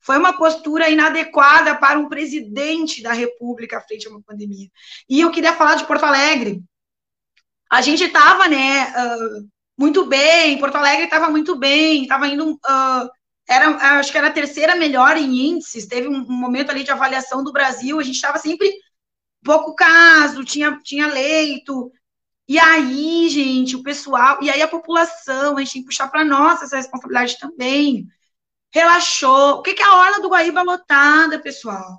Foi uma postura inadequada para um presidente da República frente a uma pandemia. E eu queria falar de Porto Alegre, a gente estava, né, uh, muito bem, Porto Alegre estava muito bem, estava indo, uh, era, acho que era a terceira melhor em índices, teve um, um momento ali de avaliação do Brasil, a gente estava sempre pouco caso, tinha, tinha leito, e aí, gente, o pessoal, e aí a população, a gente tem que puxar para nós essa responsabilidade também. Relaxou. O que, que é a orla do Guaíba lotada, pessoal?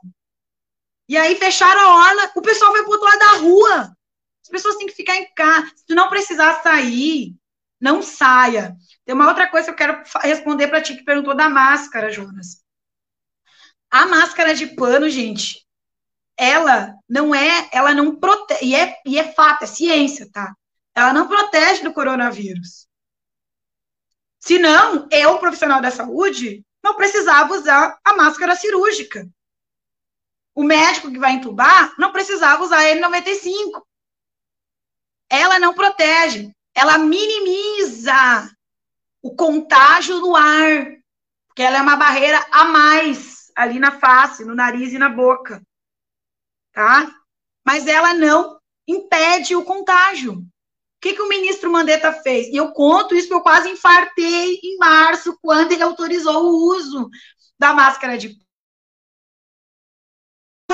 E aí fecharam a orla, o pessoal vai pro outro lado da rua. As pessoas têm que ficar em casa. Se tu não precisar sair, não saia. Tem uma outra coisa que eu quero responder para ti que perguntou da máscara, Jonas. A máscara de pano, gente, ela não é, ela não protege, e é, e é fato, é ciência, tá? Ela não protege do coronavírus. Se não, eu, profissional da saúde, não precisava usar a máscara cirúrgica. O médico que vai entubar não precisava usar a N95. Ela não protege, ela minimiza o contágio no ar, porque ela é uma barreira a mais ali na face, no nariz e na boca tá? Mas ela não impede o contágio. O que, que o ministro Mandetta fez? E eu conto isso porque eu quase infartei em março, quando ele autorizou o uso da máscara de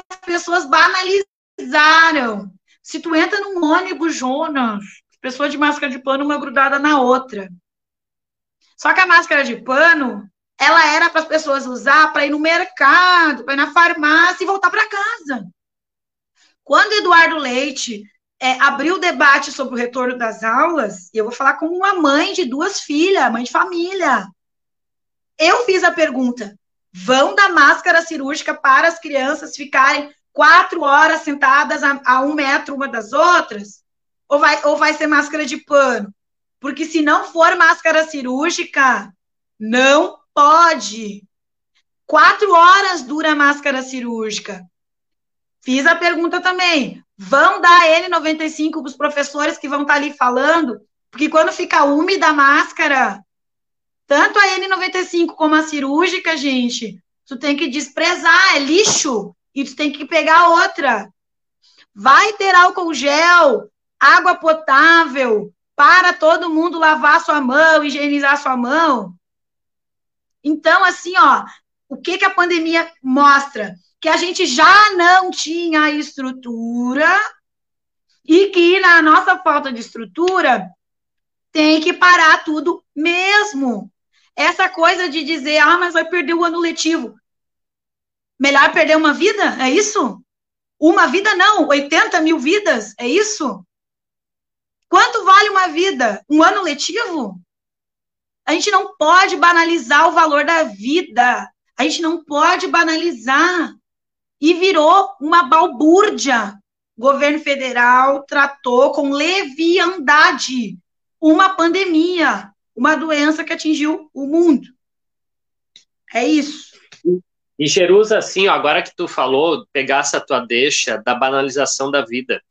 as pessoas banalizaram. Se tu entra num ônibus, Jonas, pessoas de máscara de pano, uma grudada na outra. Só que a máscara de pano, ela era para as pessoas usar para ir no mercado, para ir na farmácia e voltar para casa. Quando Eduardo Leite é, abriu o debate sobre o retorno das aulas, e eu vou falar como uma mãe de duas filhas, mãe de família. Eu fiz a pergunta: vão dar máscara cirúrgica para as crianças ficarem quatro horas sentadas a, a um metro uma das outras? Ou vai, ou vai ser máscara de pano? Porque se não for máscara cirúrgica, não pode. Quatro horas dura a máscara cirúrgica. Fiz a pergunta também. Vão dar N95 para os professores que vão estar tá ali falando? Porque quando fica úmida a máscara, tanto a N95 como a cirúrgica, gente, tu tem que desprezar, é lixo, e tu tem que pegar outra. Vai ter álcool gel, água potável, para todo mundo lavar sua mão, higienizar sua mão. Então, assim, ó, o que, que a pandemia mostra? Que a gente já não tinha estrutura e que na nossa falta de estrutura tem que parar tudo mesmo. Essa coisa de dizer, ah, mas vai perder o ano letivo. Melhor perder uma vida? É isso? Uma vida não, 80 mil vidas? É isso? Quanto vale uma vida? Um ano letivo? A gente não pode banalizar o valor da vida. A gente não pode banalizar e virou uma balbúrdia. O governo federal tratou com leviandade uma pandemia, uma doença que atingiu o mundo. É isso. E Jerusa, assim, ó, agora que tu falou, pegasse a tua deixa da banalização da vida,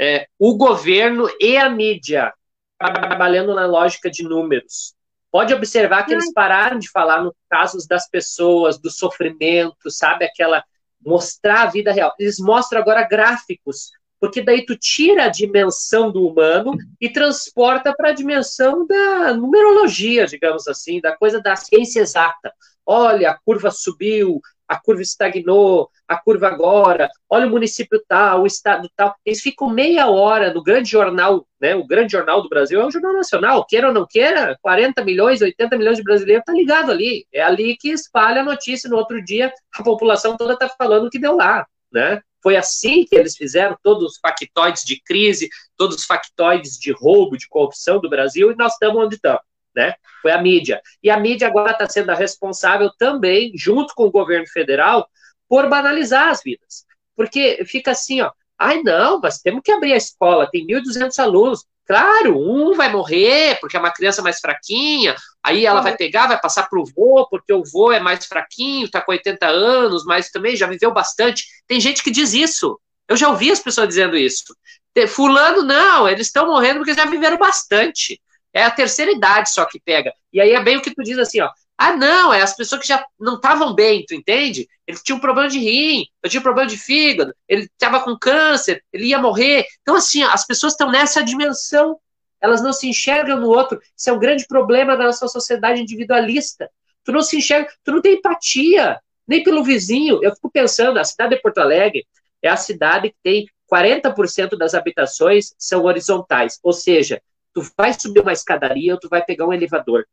é, o governo e a mídia trabalhando na lógica de números. Pode observar que eles pararam de falar nos casos das pessoas, do sofrimento, sabe? Aquela mostrar a vida real. Eles mostram agora gráficos, porque daí tu tira a dimensão do humano e transporta para a dimensão da numerologia, digamos assim, da coisa da ciência exata. Olha, a curva subiu, a curva estagnou, a curva agora, olha o município tal, o estado tal. Eles ficam meia hora no grande jornal, né? O grande jornal do Brasil é o Jornal Nacional, queira ou não queira, 40 milhões, 80 milhões de brasileiros tá ligado ali. É ali que espalha a notícia no outro dia, a população toda tá falando o que deu lá, né? Foi assim que eles fizeram todos os factoides de crise, todos os factoides de roubo, de corrupção do Brasil, e nós estamos onde estamos né? Foi a mídia. E a mídia agora está sendo responsável também, junto com o governo federal, por banalizar as vidas. Porque fica assim, ó, ai não, mas temos que abrir a escola, tem 1.200 alunos. Claro, um vai morrer porque é uma criança mais fraquinha, aí ela vai pegar, vai passar para o vô, porque o vô é mais fraquinho, está com 80 anos, mas também já viveu bastante. Tem gente que diz isso. Eu já ouvi as pessoas dizendo isso. Fulano, não, eles estão morrendo porque já viveram bastante. É a terceira idade só que pega. E aí é bem o que tu diz assim, ó. Ah, não, é as pessoas que já não estavam bem, tu entende? Ele tinha um problema de rim, eu tinha um problema de fígado, ele estava com câncer, ele ia morrer. Então, assim, as pessoas estão nessa dimensão, elas não se enxergam no outro. Isso é um grande problema da nossa sociedade individualista. Tu não se enxerga, tu não tem empatia, nem pelo vizinho. Eu fico pensando, a cidade de Porto Alegre é a cidade que tem 40% das habitações são horizontais, ou seja, tu vai subir uma escadaria ou tu vai pegar um elevador.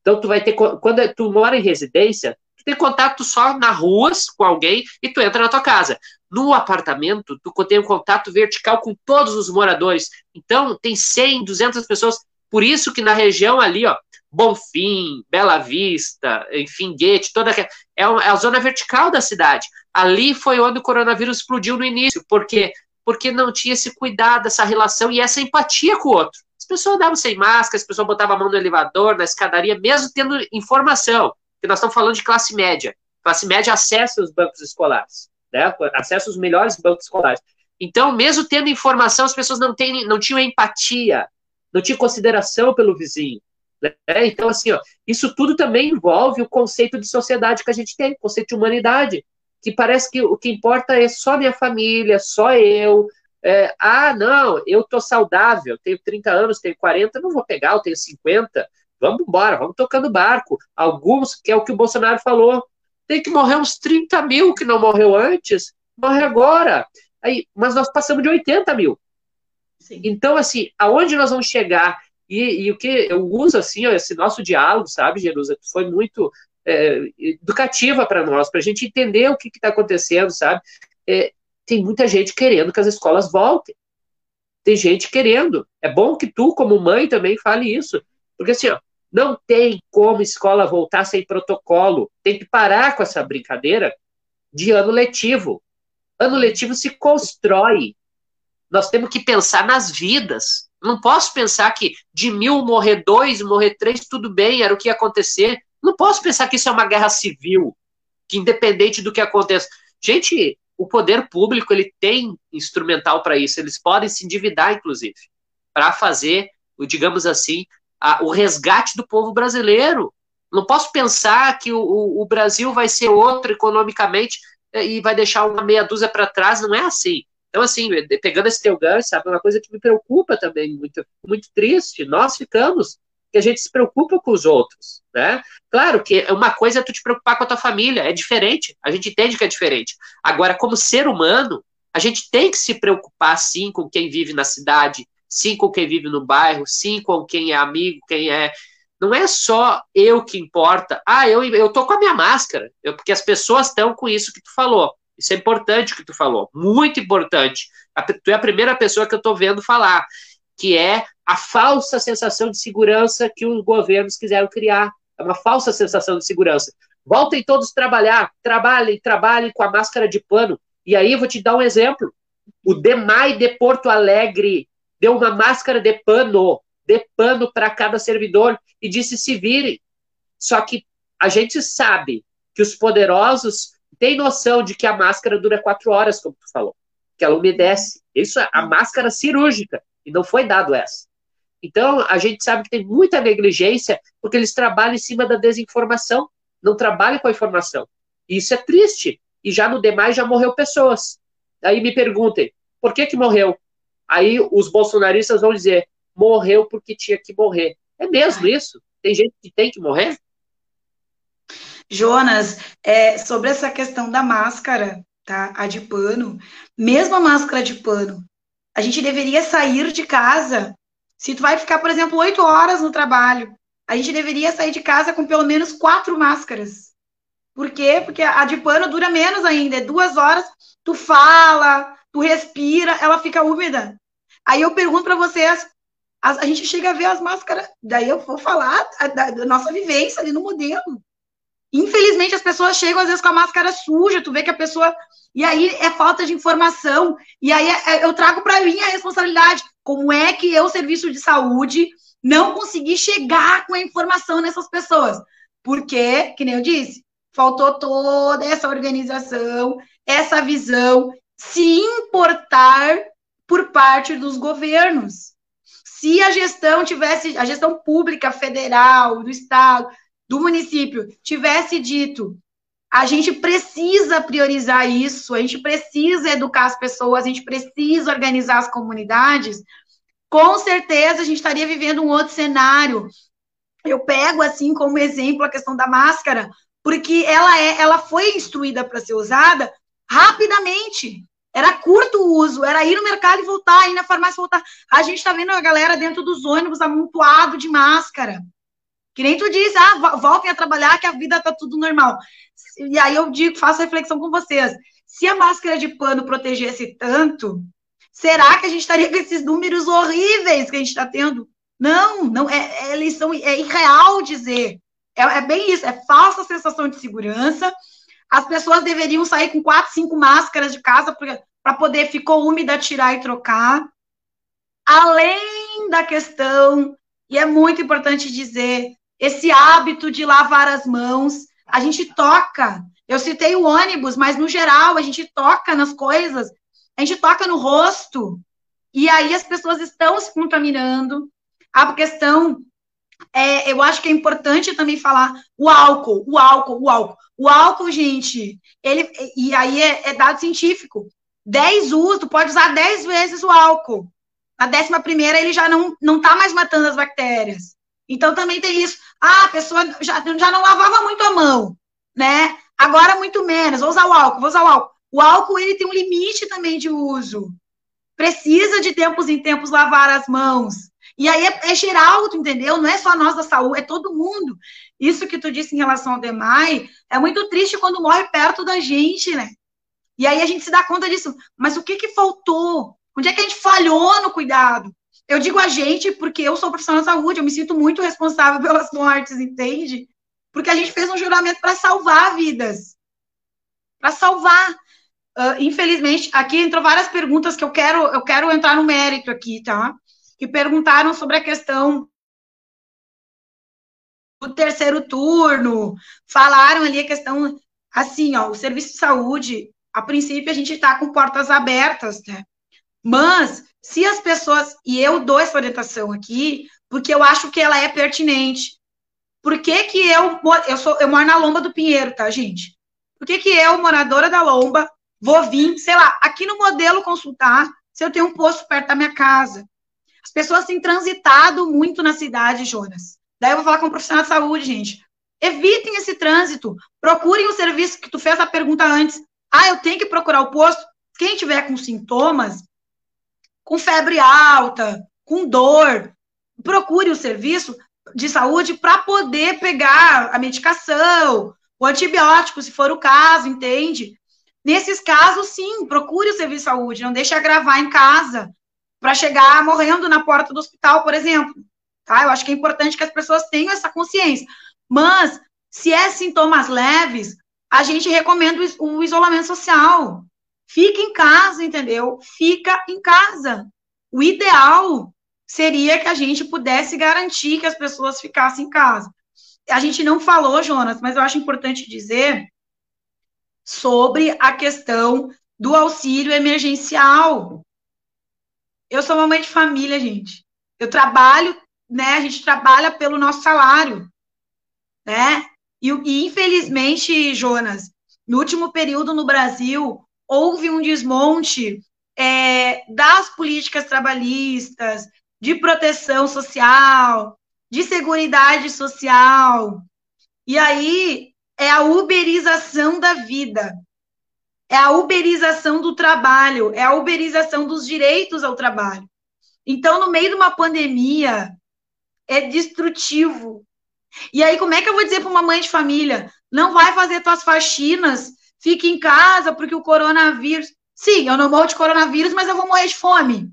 Então, tu vai ter. Quando tu mora em residência, tu tem contato só na ruas com alguém e tu entra na tua casa. No apartamento, tu tem um contato vertical com todos os moradores. Então, tem 100, 200 pessoas. Por isso que na região ali, ó, Bonfim, Bela Vista, enfim, Guete, toda aquela, é, é a zona vertical da cidade. Ali foi onde o coronavírus explodiu no início. Por quê? Porque não tinha esse cuidado, essa relação e essa empatia com o outro. As pessoas andavam sem máscara, as pessoas botavam a mão no elevador, na escadaria, mesmo tendo informação, que nós estamos falando de classe média. Classe média acessa os bancos escolares, né? acessa os melhores bancos escolares. Então, mesmo tendo informação, as pessoas não, tem, não tinham empatia, não tinham consideração pelo vizinho. Né? Então, assim, ó, isso tudo também envolve o conceito de sociedade que a gente tem, o conceito de humanidade, que parece que o que importa é só minha família, só eu, é, ah, não, eu tô saudável, tenho 30 anos, tenho 40, não vou pegar, eu tenho 50, vamos embora, vamos tocando barco. Alguns, que é o que o Bolsonaro falou, tem que morrer uns 30 mil que não morreu antes, morre agora. Aí, mas nós passamos de 80 mil. Sim. Então, assim, aonde nós vamos chegar? E, e, o que eu uso, assim, esse nosso diálogo, sabe, Jerusa, que foi muito é, educativa para nós, para a gente entender o que está acontecendo, sabe? É, tem muita gente querendo que as escolas voltem. Tem gente querendo. É bom que tu, como mãe, também fale isso. Porque assim, ó, não tem como escola voltar sem protocolo. Tem que parar com essa brincadeira de ano letivo. Ano letivo se constrói. Nós temos que pensar nas vidas. Não posso pensar que de mil morrer dois, morrer três, tudo bem, era o que ia acontecer. Não posso pensar que isso é uma guerra civil, que independente do que aconteça. Gente, o poder público ele tem instrumental para isso, eles podem se endividar, inclusive, para fazer, digamos assim, a, o resgate do povo brasileiro. Não posso pensar que o, o Brasil vai ser outro economicamente eh, e vai deixar uma meia dúzia para trás, não é assim. Então, assim, pegando esse teu gancho, sabe, é uma coisa que me preocupa também, muito, muito triste. Nós ficamos que a gente se preocupa com os outros, né? Claro que uma coisa é tu te preocupar com a tua família, é diferente, a gente entende que é diferente. Agora, como ser humano, a gente tem que se preocupar, sim, com quem vive na cidade, sim, com quem vive no bairro, sim, com quem é amigo, quem é... Não é só eu que importa. Ah, eu, eu tô com a minha máscara, eu, porque as pessoas estão com isso que tu falou. Isso é importante que tu falou, muito importante. Tu é a primeira pessoa que eu tô vendo falar que é a falsa sensação de segurança que os governos quiseram criar. É uma falsa sensação de segurança. Voltem todos trabalhar, trabalhem, trabalhem com a máscara de pano. E aí eu vou te dar um exemplo. O DEMAI de Porto Alegre deu uma máscara de pano, de pano para cada servidor e disse se virem. Só que a gente sabe que os poderosos têm noção de que a máscara dura quatro horas, como tu falou, que ela umedece. Isso é a máscara cirúrgica. E não foi dado essa. Então, a gente sabe que tem muita negligência, porque eles trabalham em cima da desinformação, não trabalham com a informação. E isso é triste. E já no demais já morreu pessoas. Aí me perguntem, por que que morreu? Aí os bolsonaristas vão dizer, morreu porque tinha que morrer. É mesmo isso? Tem gente que tem que morrer? Jonas, é, sobre essa questão da máscara, tá? A de pano, mesmo a máscara de pano, a gente deveria sair de casa. Se tu vai ficar, por exemplo, oito horas no trabalho, a gente deveria sair de casa com pelo menos quatro máscaras. Por quê? Porque a de pano dura menos ainda. É duas horas, tu fala, tu respira, ela fica úmida. Aí eu pergunto para vocês, a, a, gente chega a ver as máscaras, daí eu vou falar da, da nossa vivência ali no modelo. Infelizmente, as pessoas chegam às vezes com a máscara suja, tu vê que a pessoa e aí é falta de informação. E aí é, é, eu trago para mim a responsabilidade. Como é que eu, serviço de saúde, não consegui chegar com a informação nessas pessoas? Porque, que nem eu disse, faltou toda essa organização, essa visão, se importar por parte dos governos. Se a gestão tivesse, a gestão pública, federal, do Estado, do município tivesse dito a gente precisa priorizar isso, a gente precisa educar as pessoas, a gente precisa organizar as comunidades, com certeza a gente estaria vivendo um outro cenário. Eu pego assim como exemplo a questão da máscara, porque ela é, ela foi instruída para ser usada rapidamente. Era curto o uso, era ir no mercado e voltar, ir na farmácia e voltar. A gente está vendo a galera dentro dos ônibus amontoado de máscara. Que nem tu diz, ah, voltem a trabalhar que a vida tá tudo normal. E aí eu digo, faço reflexão com vocês. Se a máscara de pano protegesse tanto, será que a gente estaria com esses números horríveis que a gente está tendo? Não, não, é, é, eles são, é irreal dizer. É, é bem isso, é falsa sensação de segurança. As pessoas deveriam sair com quatro, cinco máscaras de casa para poder, ficou úmida, tirar e trocar. Além da questão, e é muito importante dizer, esse hábito de lavar as mãos, a gente toca. Eu citei o ônibus, mas no geral a gente toca nas coisas, a gente toca no rosto, e aí as pessoas estão se contaminando. A questão, é, eu acho que é importante também falar o álcool, o álcool, o álcool. O álcool, gente, ele, e aí é, é dado científico. 10 usos, tu pode usar 10 vezes o álcool. Na décima primeira, ele já não, não tá mais matando as bactérias. Então também tem isso. Ah, a pessoa já, já não lavava muito a mão, né? Agora muito menos. Vou usar o álcool, vou usar o álcool. O álcool ele tem um limite também de uso. Precisa de tempos em tempos lavar as mãos. E aí é, é geral, entendeu? Não é só nós da saúde, é todo mundo. Isso que tu disse em relação ao DEMAI é muito triste quando morre perto da gente, né? E aí a gente se dá conta disso. Mas o que que faltou? Onde é que a gente falhou no cuidado? Eu digo a gente porque eu sou profissional de saúde, eu me sinto muito responsável pelas mortes, entende? Porque a gente fez um juramento para salvar vidas. Para salvar. Uh, infelizmente, aqui entrou várias perguntas que eu quero, eu quero entrar no mérito aqui, tá? Que perguntaram sobre a questão do terceiro turno, falaram ali a questão, assim, ó, o serviço de saúde, a princípio a gente está com portas abertas, né? Mas se as pessoas, e eu dou essa orientação aqui, porque eu acho que ela é pertinente. Por que, que eu, eu, sou, eu moro na Lomba do Pinheiro, tá, gente? Por que, que eu, moradora da Lomba, vou vir, sei lá, aqui no modelo consultar se eu tenho um posto perto da minha casa? As pessoas têm transitado muito na cidade, Jonas. Daí eu vou falar com um profissional de saúde, gente. Evitem esse trânsito. Procurem o serviço que tu fez a pergunta antes. Ah, eu tenho que procurar o posto. Quem tiver com sintomas, com febre alta, com dor, procure o serviço de saúde para poder pegar a medicação, o antibiótico, se for o caso, entende? Nesses casos, sim, procure o serviço de saúde, não deixe agravar em casa para chegar morrendo na porta do hospital, por exemplo. Tá? Eu acho que é importante que as pessoas tenham essa consciência. Mas, se é sintomas leves, a gente recomenda o isolamento social. Fica em casa, entendeu? Fica em casa. O ideal seria que a gente pudesse garantir que as pessoas ficassem em casa. A gente não falou, Jonas, mas eu acho importante dizer sobre a questão do auxílio emergencial. Eu sou uma mãe de família, gente. Eu trabalho, né? A gente trabalha pelo nosso salário, né? E, e infelizmente, Jonas, no último período no Brasil, houve um desmonte é, das políticas trabalhistas, de proteção social, de segurança social. E aí é a uberização da vida, é a uberização do trabalho, é a uberização dos direitos ao trabalho. Então, no meio de uma pandemia, é destrutivo. E aí, como é que eu vou dizer para uma mãe de família? Não vai fazer tuas faxinas fique em casa porque o coronavírus. Sim, eu não morro de coronavírus, mas eu vou morrer de fome.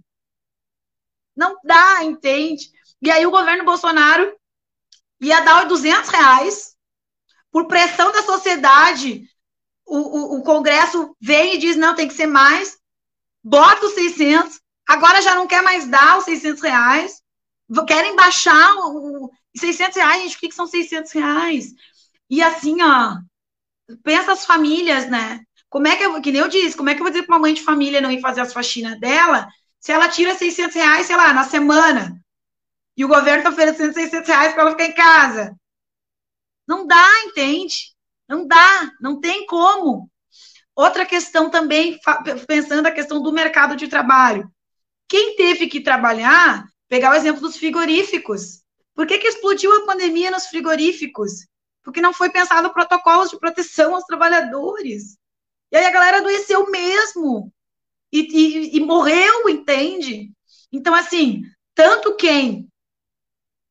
Não dá, entende? E aí o governo Bolsonaro ia dar 200 reais por pressão da sociedade. O, o, o Congresso vem e diz, não, tem que ser mais. Bota os 600. Agora já não quer mais dar os 600 reais. Querem baixar o, o 600 reais, gente, o que, que são 600 reais? E assim, ó, pensa as famílias, né? Como é que eu, que nem eu disse, como é que eu vou dizer para uma mãe de família não ir fazer as faxinas dela se ela tira 600 reais, sei lá, na semana? E o governo está oferecendo 600 reais para ela ficar em casa. Não dá, entende? Não dá, não tem como. Outra questão também, pensando a questão do mercado de trabalho. Quem teve que trabalhar, pegar o exemplo dos frigoríficos. Por que, que explodiu a pandemia nos frigoríficos? Porque não foi pensado protocolos de proteção aos trabalhadores. E aí a galera adoeceu mesmo. E, e, e morreu, entende? Então, assim, tanto quem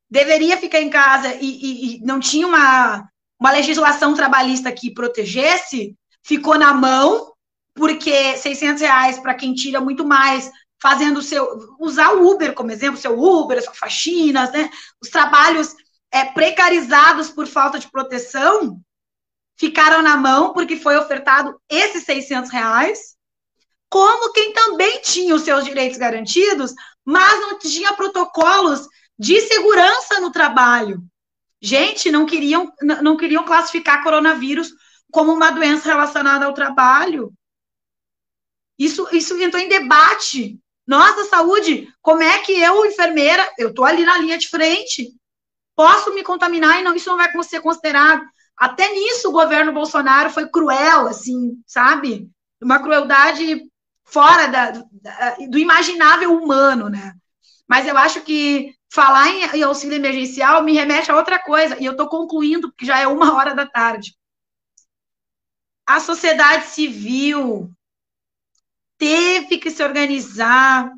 deveria ficar em casa e, e, não tinha uma, uma legislação trabalhista que protegesse, ficou na mão, porque 600 reais para quem tira muito mais, fazendo seu. usar o Uber como exemplo, seu Uber, sua faxinas, né? Os trabalhos é, precarizados por falta de proteção ficaram na mão porque foi ofertado esses 600 reais, como quem também tinha os seus direitos garantidos, mas não tinha protocolos de segurança no trabalho. Gente, não queriam, não queriam classificar coronavírus como uma doença relacionada ao trabalho. Isso, isso entrou em debate. Nossa, saúde, como é que eu, enfermeira, eu estou ali na linha de frente, posso me contaminar e não, isso não vai ser considerado. Até nisso o governo Bolsonaro foi cruel, assim, sabe? Uma crueldade fora da, da, do imaginável humano, né? Mas eu acho que falar em, em auxílio emergencial me remete a outra coisa, e eu estou concluindo, porque já é uma hora da tarde. A sociedade civil teve que se organizar.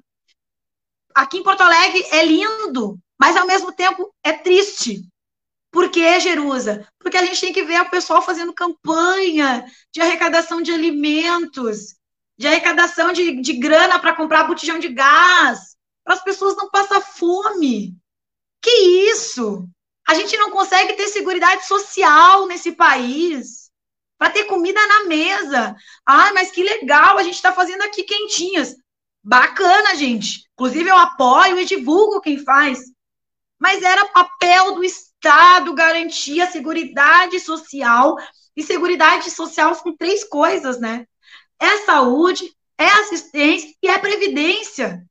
Aqui em Porto Alegre é lindo, mas ao mesmo tempo é triste. Por que, Jerusa? Porque a gente tem que ver o pessoal fazendo campanha de arrecadação de alimentos, de arrecadação de, de grana para comprar botijão de gás, para as pessoas não passar fome. Que isso? A gente não consegue ter segurança social nesse país para ter comida na mesa. Ah, mas que legal, a gente está fazendo aqui quentinhas. Bacana, gente. Inclusive, eu apoio e divulgo quem faz. Mas era papel do Estado garantir a segurança social. E segurança social são três coisas, né? É saúde, é assistência e é previdência.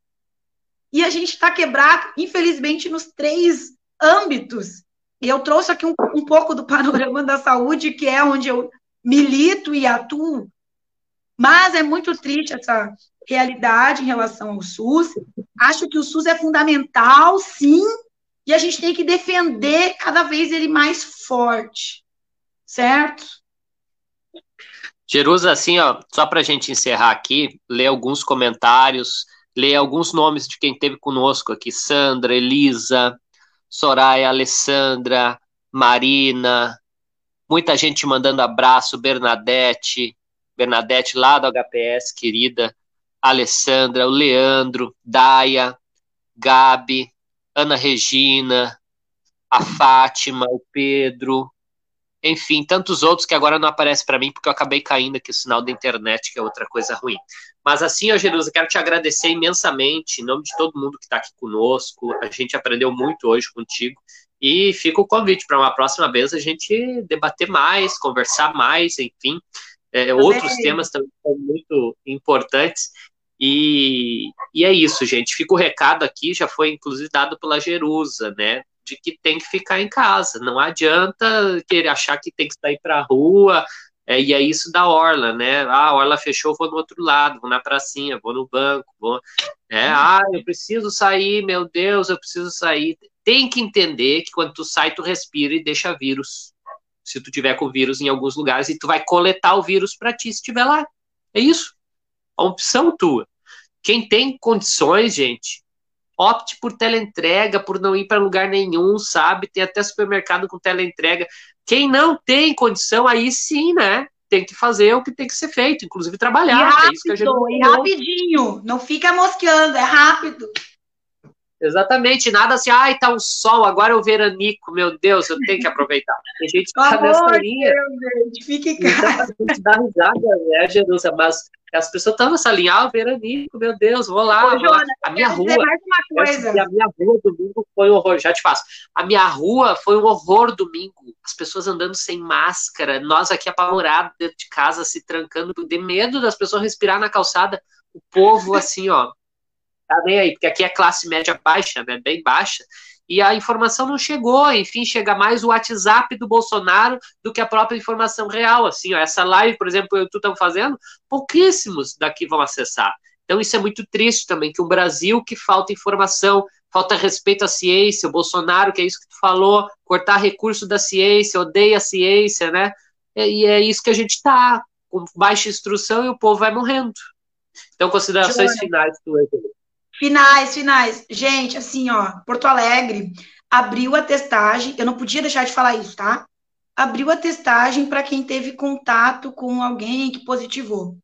E a gente está quebrado, infelizmente, nos três âmbitos. E eu trouxe aqui um, um pouco do panorama da saúde, que é onde eu milito e atuo. Mas é muito triste essa realidade em relação ao SUS. Acho que o SUS é fundamental, sim, e a gente tem que defender cada vez ele mais forte, certo? Jerusa, assim, ó, só para a gente encerrar aqui, ler alguns comentários ler alguns nomes de quem esteve conosco aqui: Sandra, Elisa, Soraya, Alessandra, Marina, muita gente mandando abraço, Bernadette, Bernadette lá do HPS, querida, Alessandra, o Leandro, Daia, Gabi, Ana Regina, a Fátima, o Pedro, enfim, tantos outros que agora não aparecem para mim porque eu acabei caindo aqui o sinal da internet, que é outra coisa ruim. Mas assim, ó, Jerusa, quero te agradecer imensamente, em nome de todo mundo que está aqui conosco. A gente aprendeu muito hoje contigo. E fica o convite para uma próxima vez a gente debater mais, conversar mais, enfim. É, outros temas também são muito importantes. E, e é isso, gente. Fica o recado aqui, já foi inclusive dado pela Jerusa, né? de que tem que ficar em casa. Não adianta querer achar que tem que sair para a rua. É, e é isso da orla, né? Ah, a orla fechou, vou no outro lado, vou na pracinha, vou no banco, vou. É, ah, eu preciso sair, meu Deus, eu preciso sair. Tem que entender que quando tu sai, tu respira e deixa vírus. Se tu tiver com vírus em alguns lugares e tu vai coletar o vírus para ti se estiver lá. É isso. A opção tua. Quem tem condições, gente, opte por teleentrega, por não ir para lugar nenhum, sabe? Tem até supermercado com teleentrega. Quem não tem condição, aí sim, né? Tem que fazer o que tem que ser feito, inclusive trabalhar. E rápido, é e rapidinho, não fica mosqueando, é rápido. Exatamente, nada assim, ai, tá um sol, agora é o veranico, meu Deus, eu tenho que aproveitar. Tem gente que tá nessa linha. Deus, gente, fique em casa. A gente dá risada, né, Jerusa, mas as pessoas estão nessa linha, ah, o veranico, meu Deus, vou lá. Ô, vou Joana, lá. A minha rua. A minha rua domingo foi um horror, já te faço. A minha rua foi um horror domingo. As pessoas andando sem máscara, nós aqui apavorados dentro de casa, se trancando, de medo das pessoas respirar na calçada. O povo, assim, ó, tá bem aí, porque aqui é classe média baixa, né, bem baixa, e a informação não chegou, enfim, chega mais o WhatsApp do Bolsonaro do que a própria informação real, assim, ó, essa live, por exemplo, eu e tu estamos fazendo, pouquíssimos daqui vão acessar. Então isso é muito triste também, que um Brasil que falta informação, falta respeito à ciência, o Bolsonaro, que é isso que tu falou, cortar recurso da ciência, odeia a ciência, né? E é isso que a gente está, com baixa instrução e o povo vai morrendo. Então, considerações finais, tu, Finais, finais. Gente, assim, ó, Porto Alegre abriu a testagem, eu não podia deixar de falar isso, tá? Abriu a testagem para quem teve contato com alguém que positivou.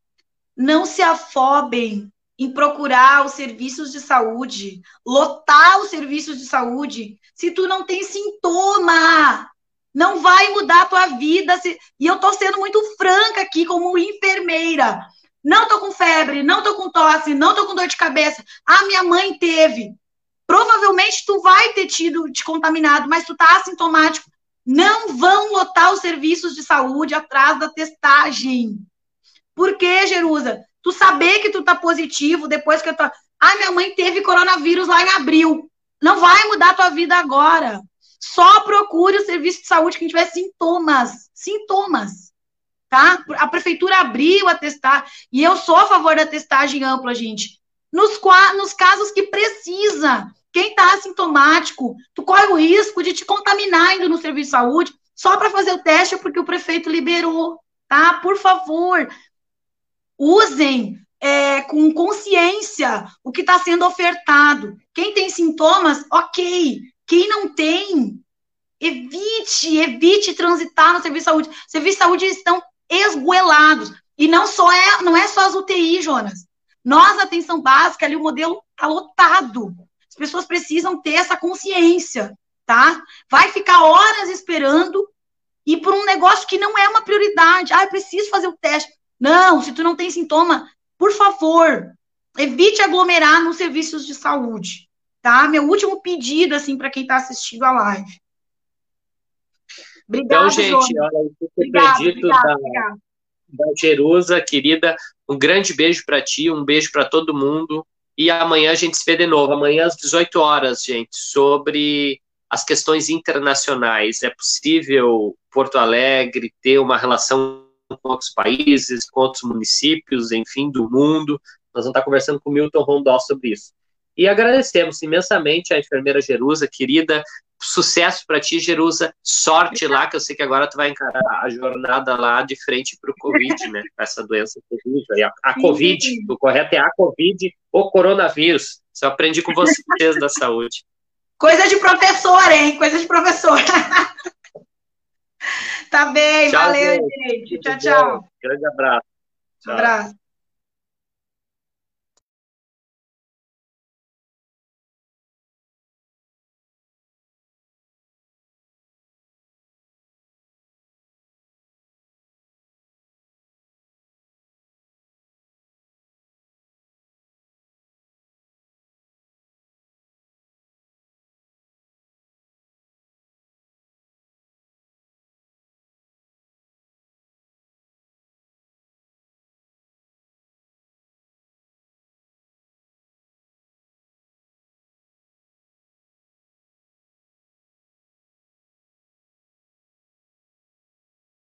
Não se afobem em procurar os serviços de saúde, lotar os serviços de saúde, se tu não tem sintoma. Não vai mudar a tua vida. Se... E eu tô sendo muito franca aqui como enfermeira. Não tô com febre, não tô com tosse, não tô com dor de cabeça. A minha mãe teve. Provavelmente tu vai ter tido te contaminado, mas tu tá assintomático. Não vão lotar os serviços de saúde atrás da testagem. Por quê, Jerusa? Tu saber que tu tá positivo depois que eu tô. Ah, minha mãe teve coronavírus lá em abril. Não vai mudar tua vida agora. Só procure o serviço de saúde que tiver sintomas. Sintomas. Tá? A prefeitura abriu a testar. E eu sou a favor da testagem ampla, gente. Nos, nos casos que precisa. Quem tá assintomático, tu corre o risco de te contaminar indo no serviço de saúde só para fazer o teste porque o prefeito liberou, tá? Por favor, usem é, com consciência o que está sendo ofertado. Quem tem sintomas, ok. Quem não tem, evite, evite transitar no serviço de saúde. Os serviços de saúde estão esgoelados. E não só é, não é só as UTI, Jonas. Nós, atenção básica, ali o modelo está lotado. As pessoas precisam ter essa consciência, tá? Vai ficar horas esperando e por um negócio que não é uma prioridade. Ah, eu preciso fazer o teste. Não, se tu não tem sintoma, por favor, evite aglomerar nos serviços de saúde, tá? Meu último pedido, assim, para quem está assistindo a live. Obrigada, então, gente, olha, o pedido da, da Jerusa, querida, um grande beijo para ti, um beijo para todo mundo. E amanhã a gente se vê de novo, amanhã às 18 horas, gente, sobre as questões internacionais. É possível Porto Alegre ter uma relação com outros países, com outros municípios, enfim, do mundo. Nós vamos estar conversando com o Milton Rondó sobre isso. E agradecemos imensamente a enfermeira Jerusa, querida. Sucesso para ti, Jerusa. Sorte lá, que eu sei que agora tu vai encarar a jornada lá de frente para o Covid, né? Essa doença Covid. A, a Covid, o correto é a Covid ou coronavírus. Eu aprendi com vocês da saúde. Coisa de professor, hein? Coisa de professor. Tá bem, tchau, valeu, gente. gente. Tchau, tchau. Grande abraço. Tchau. Abraço.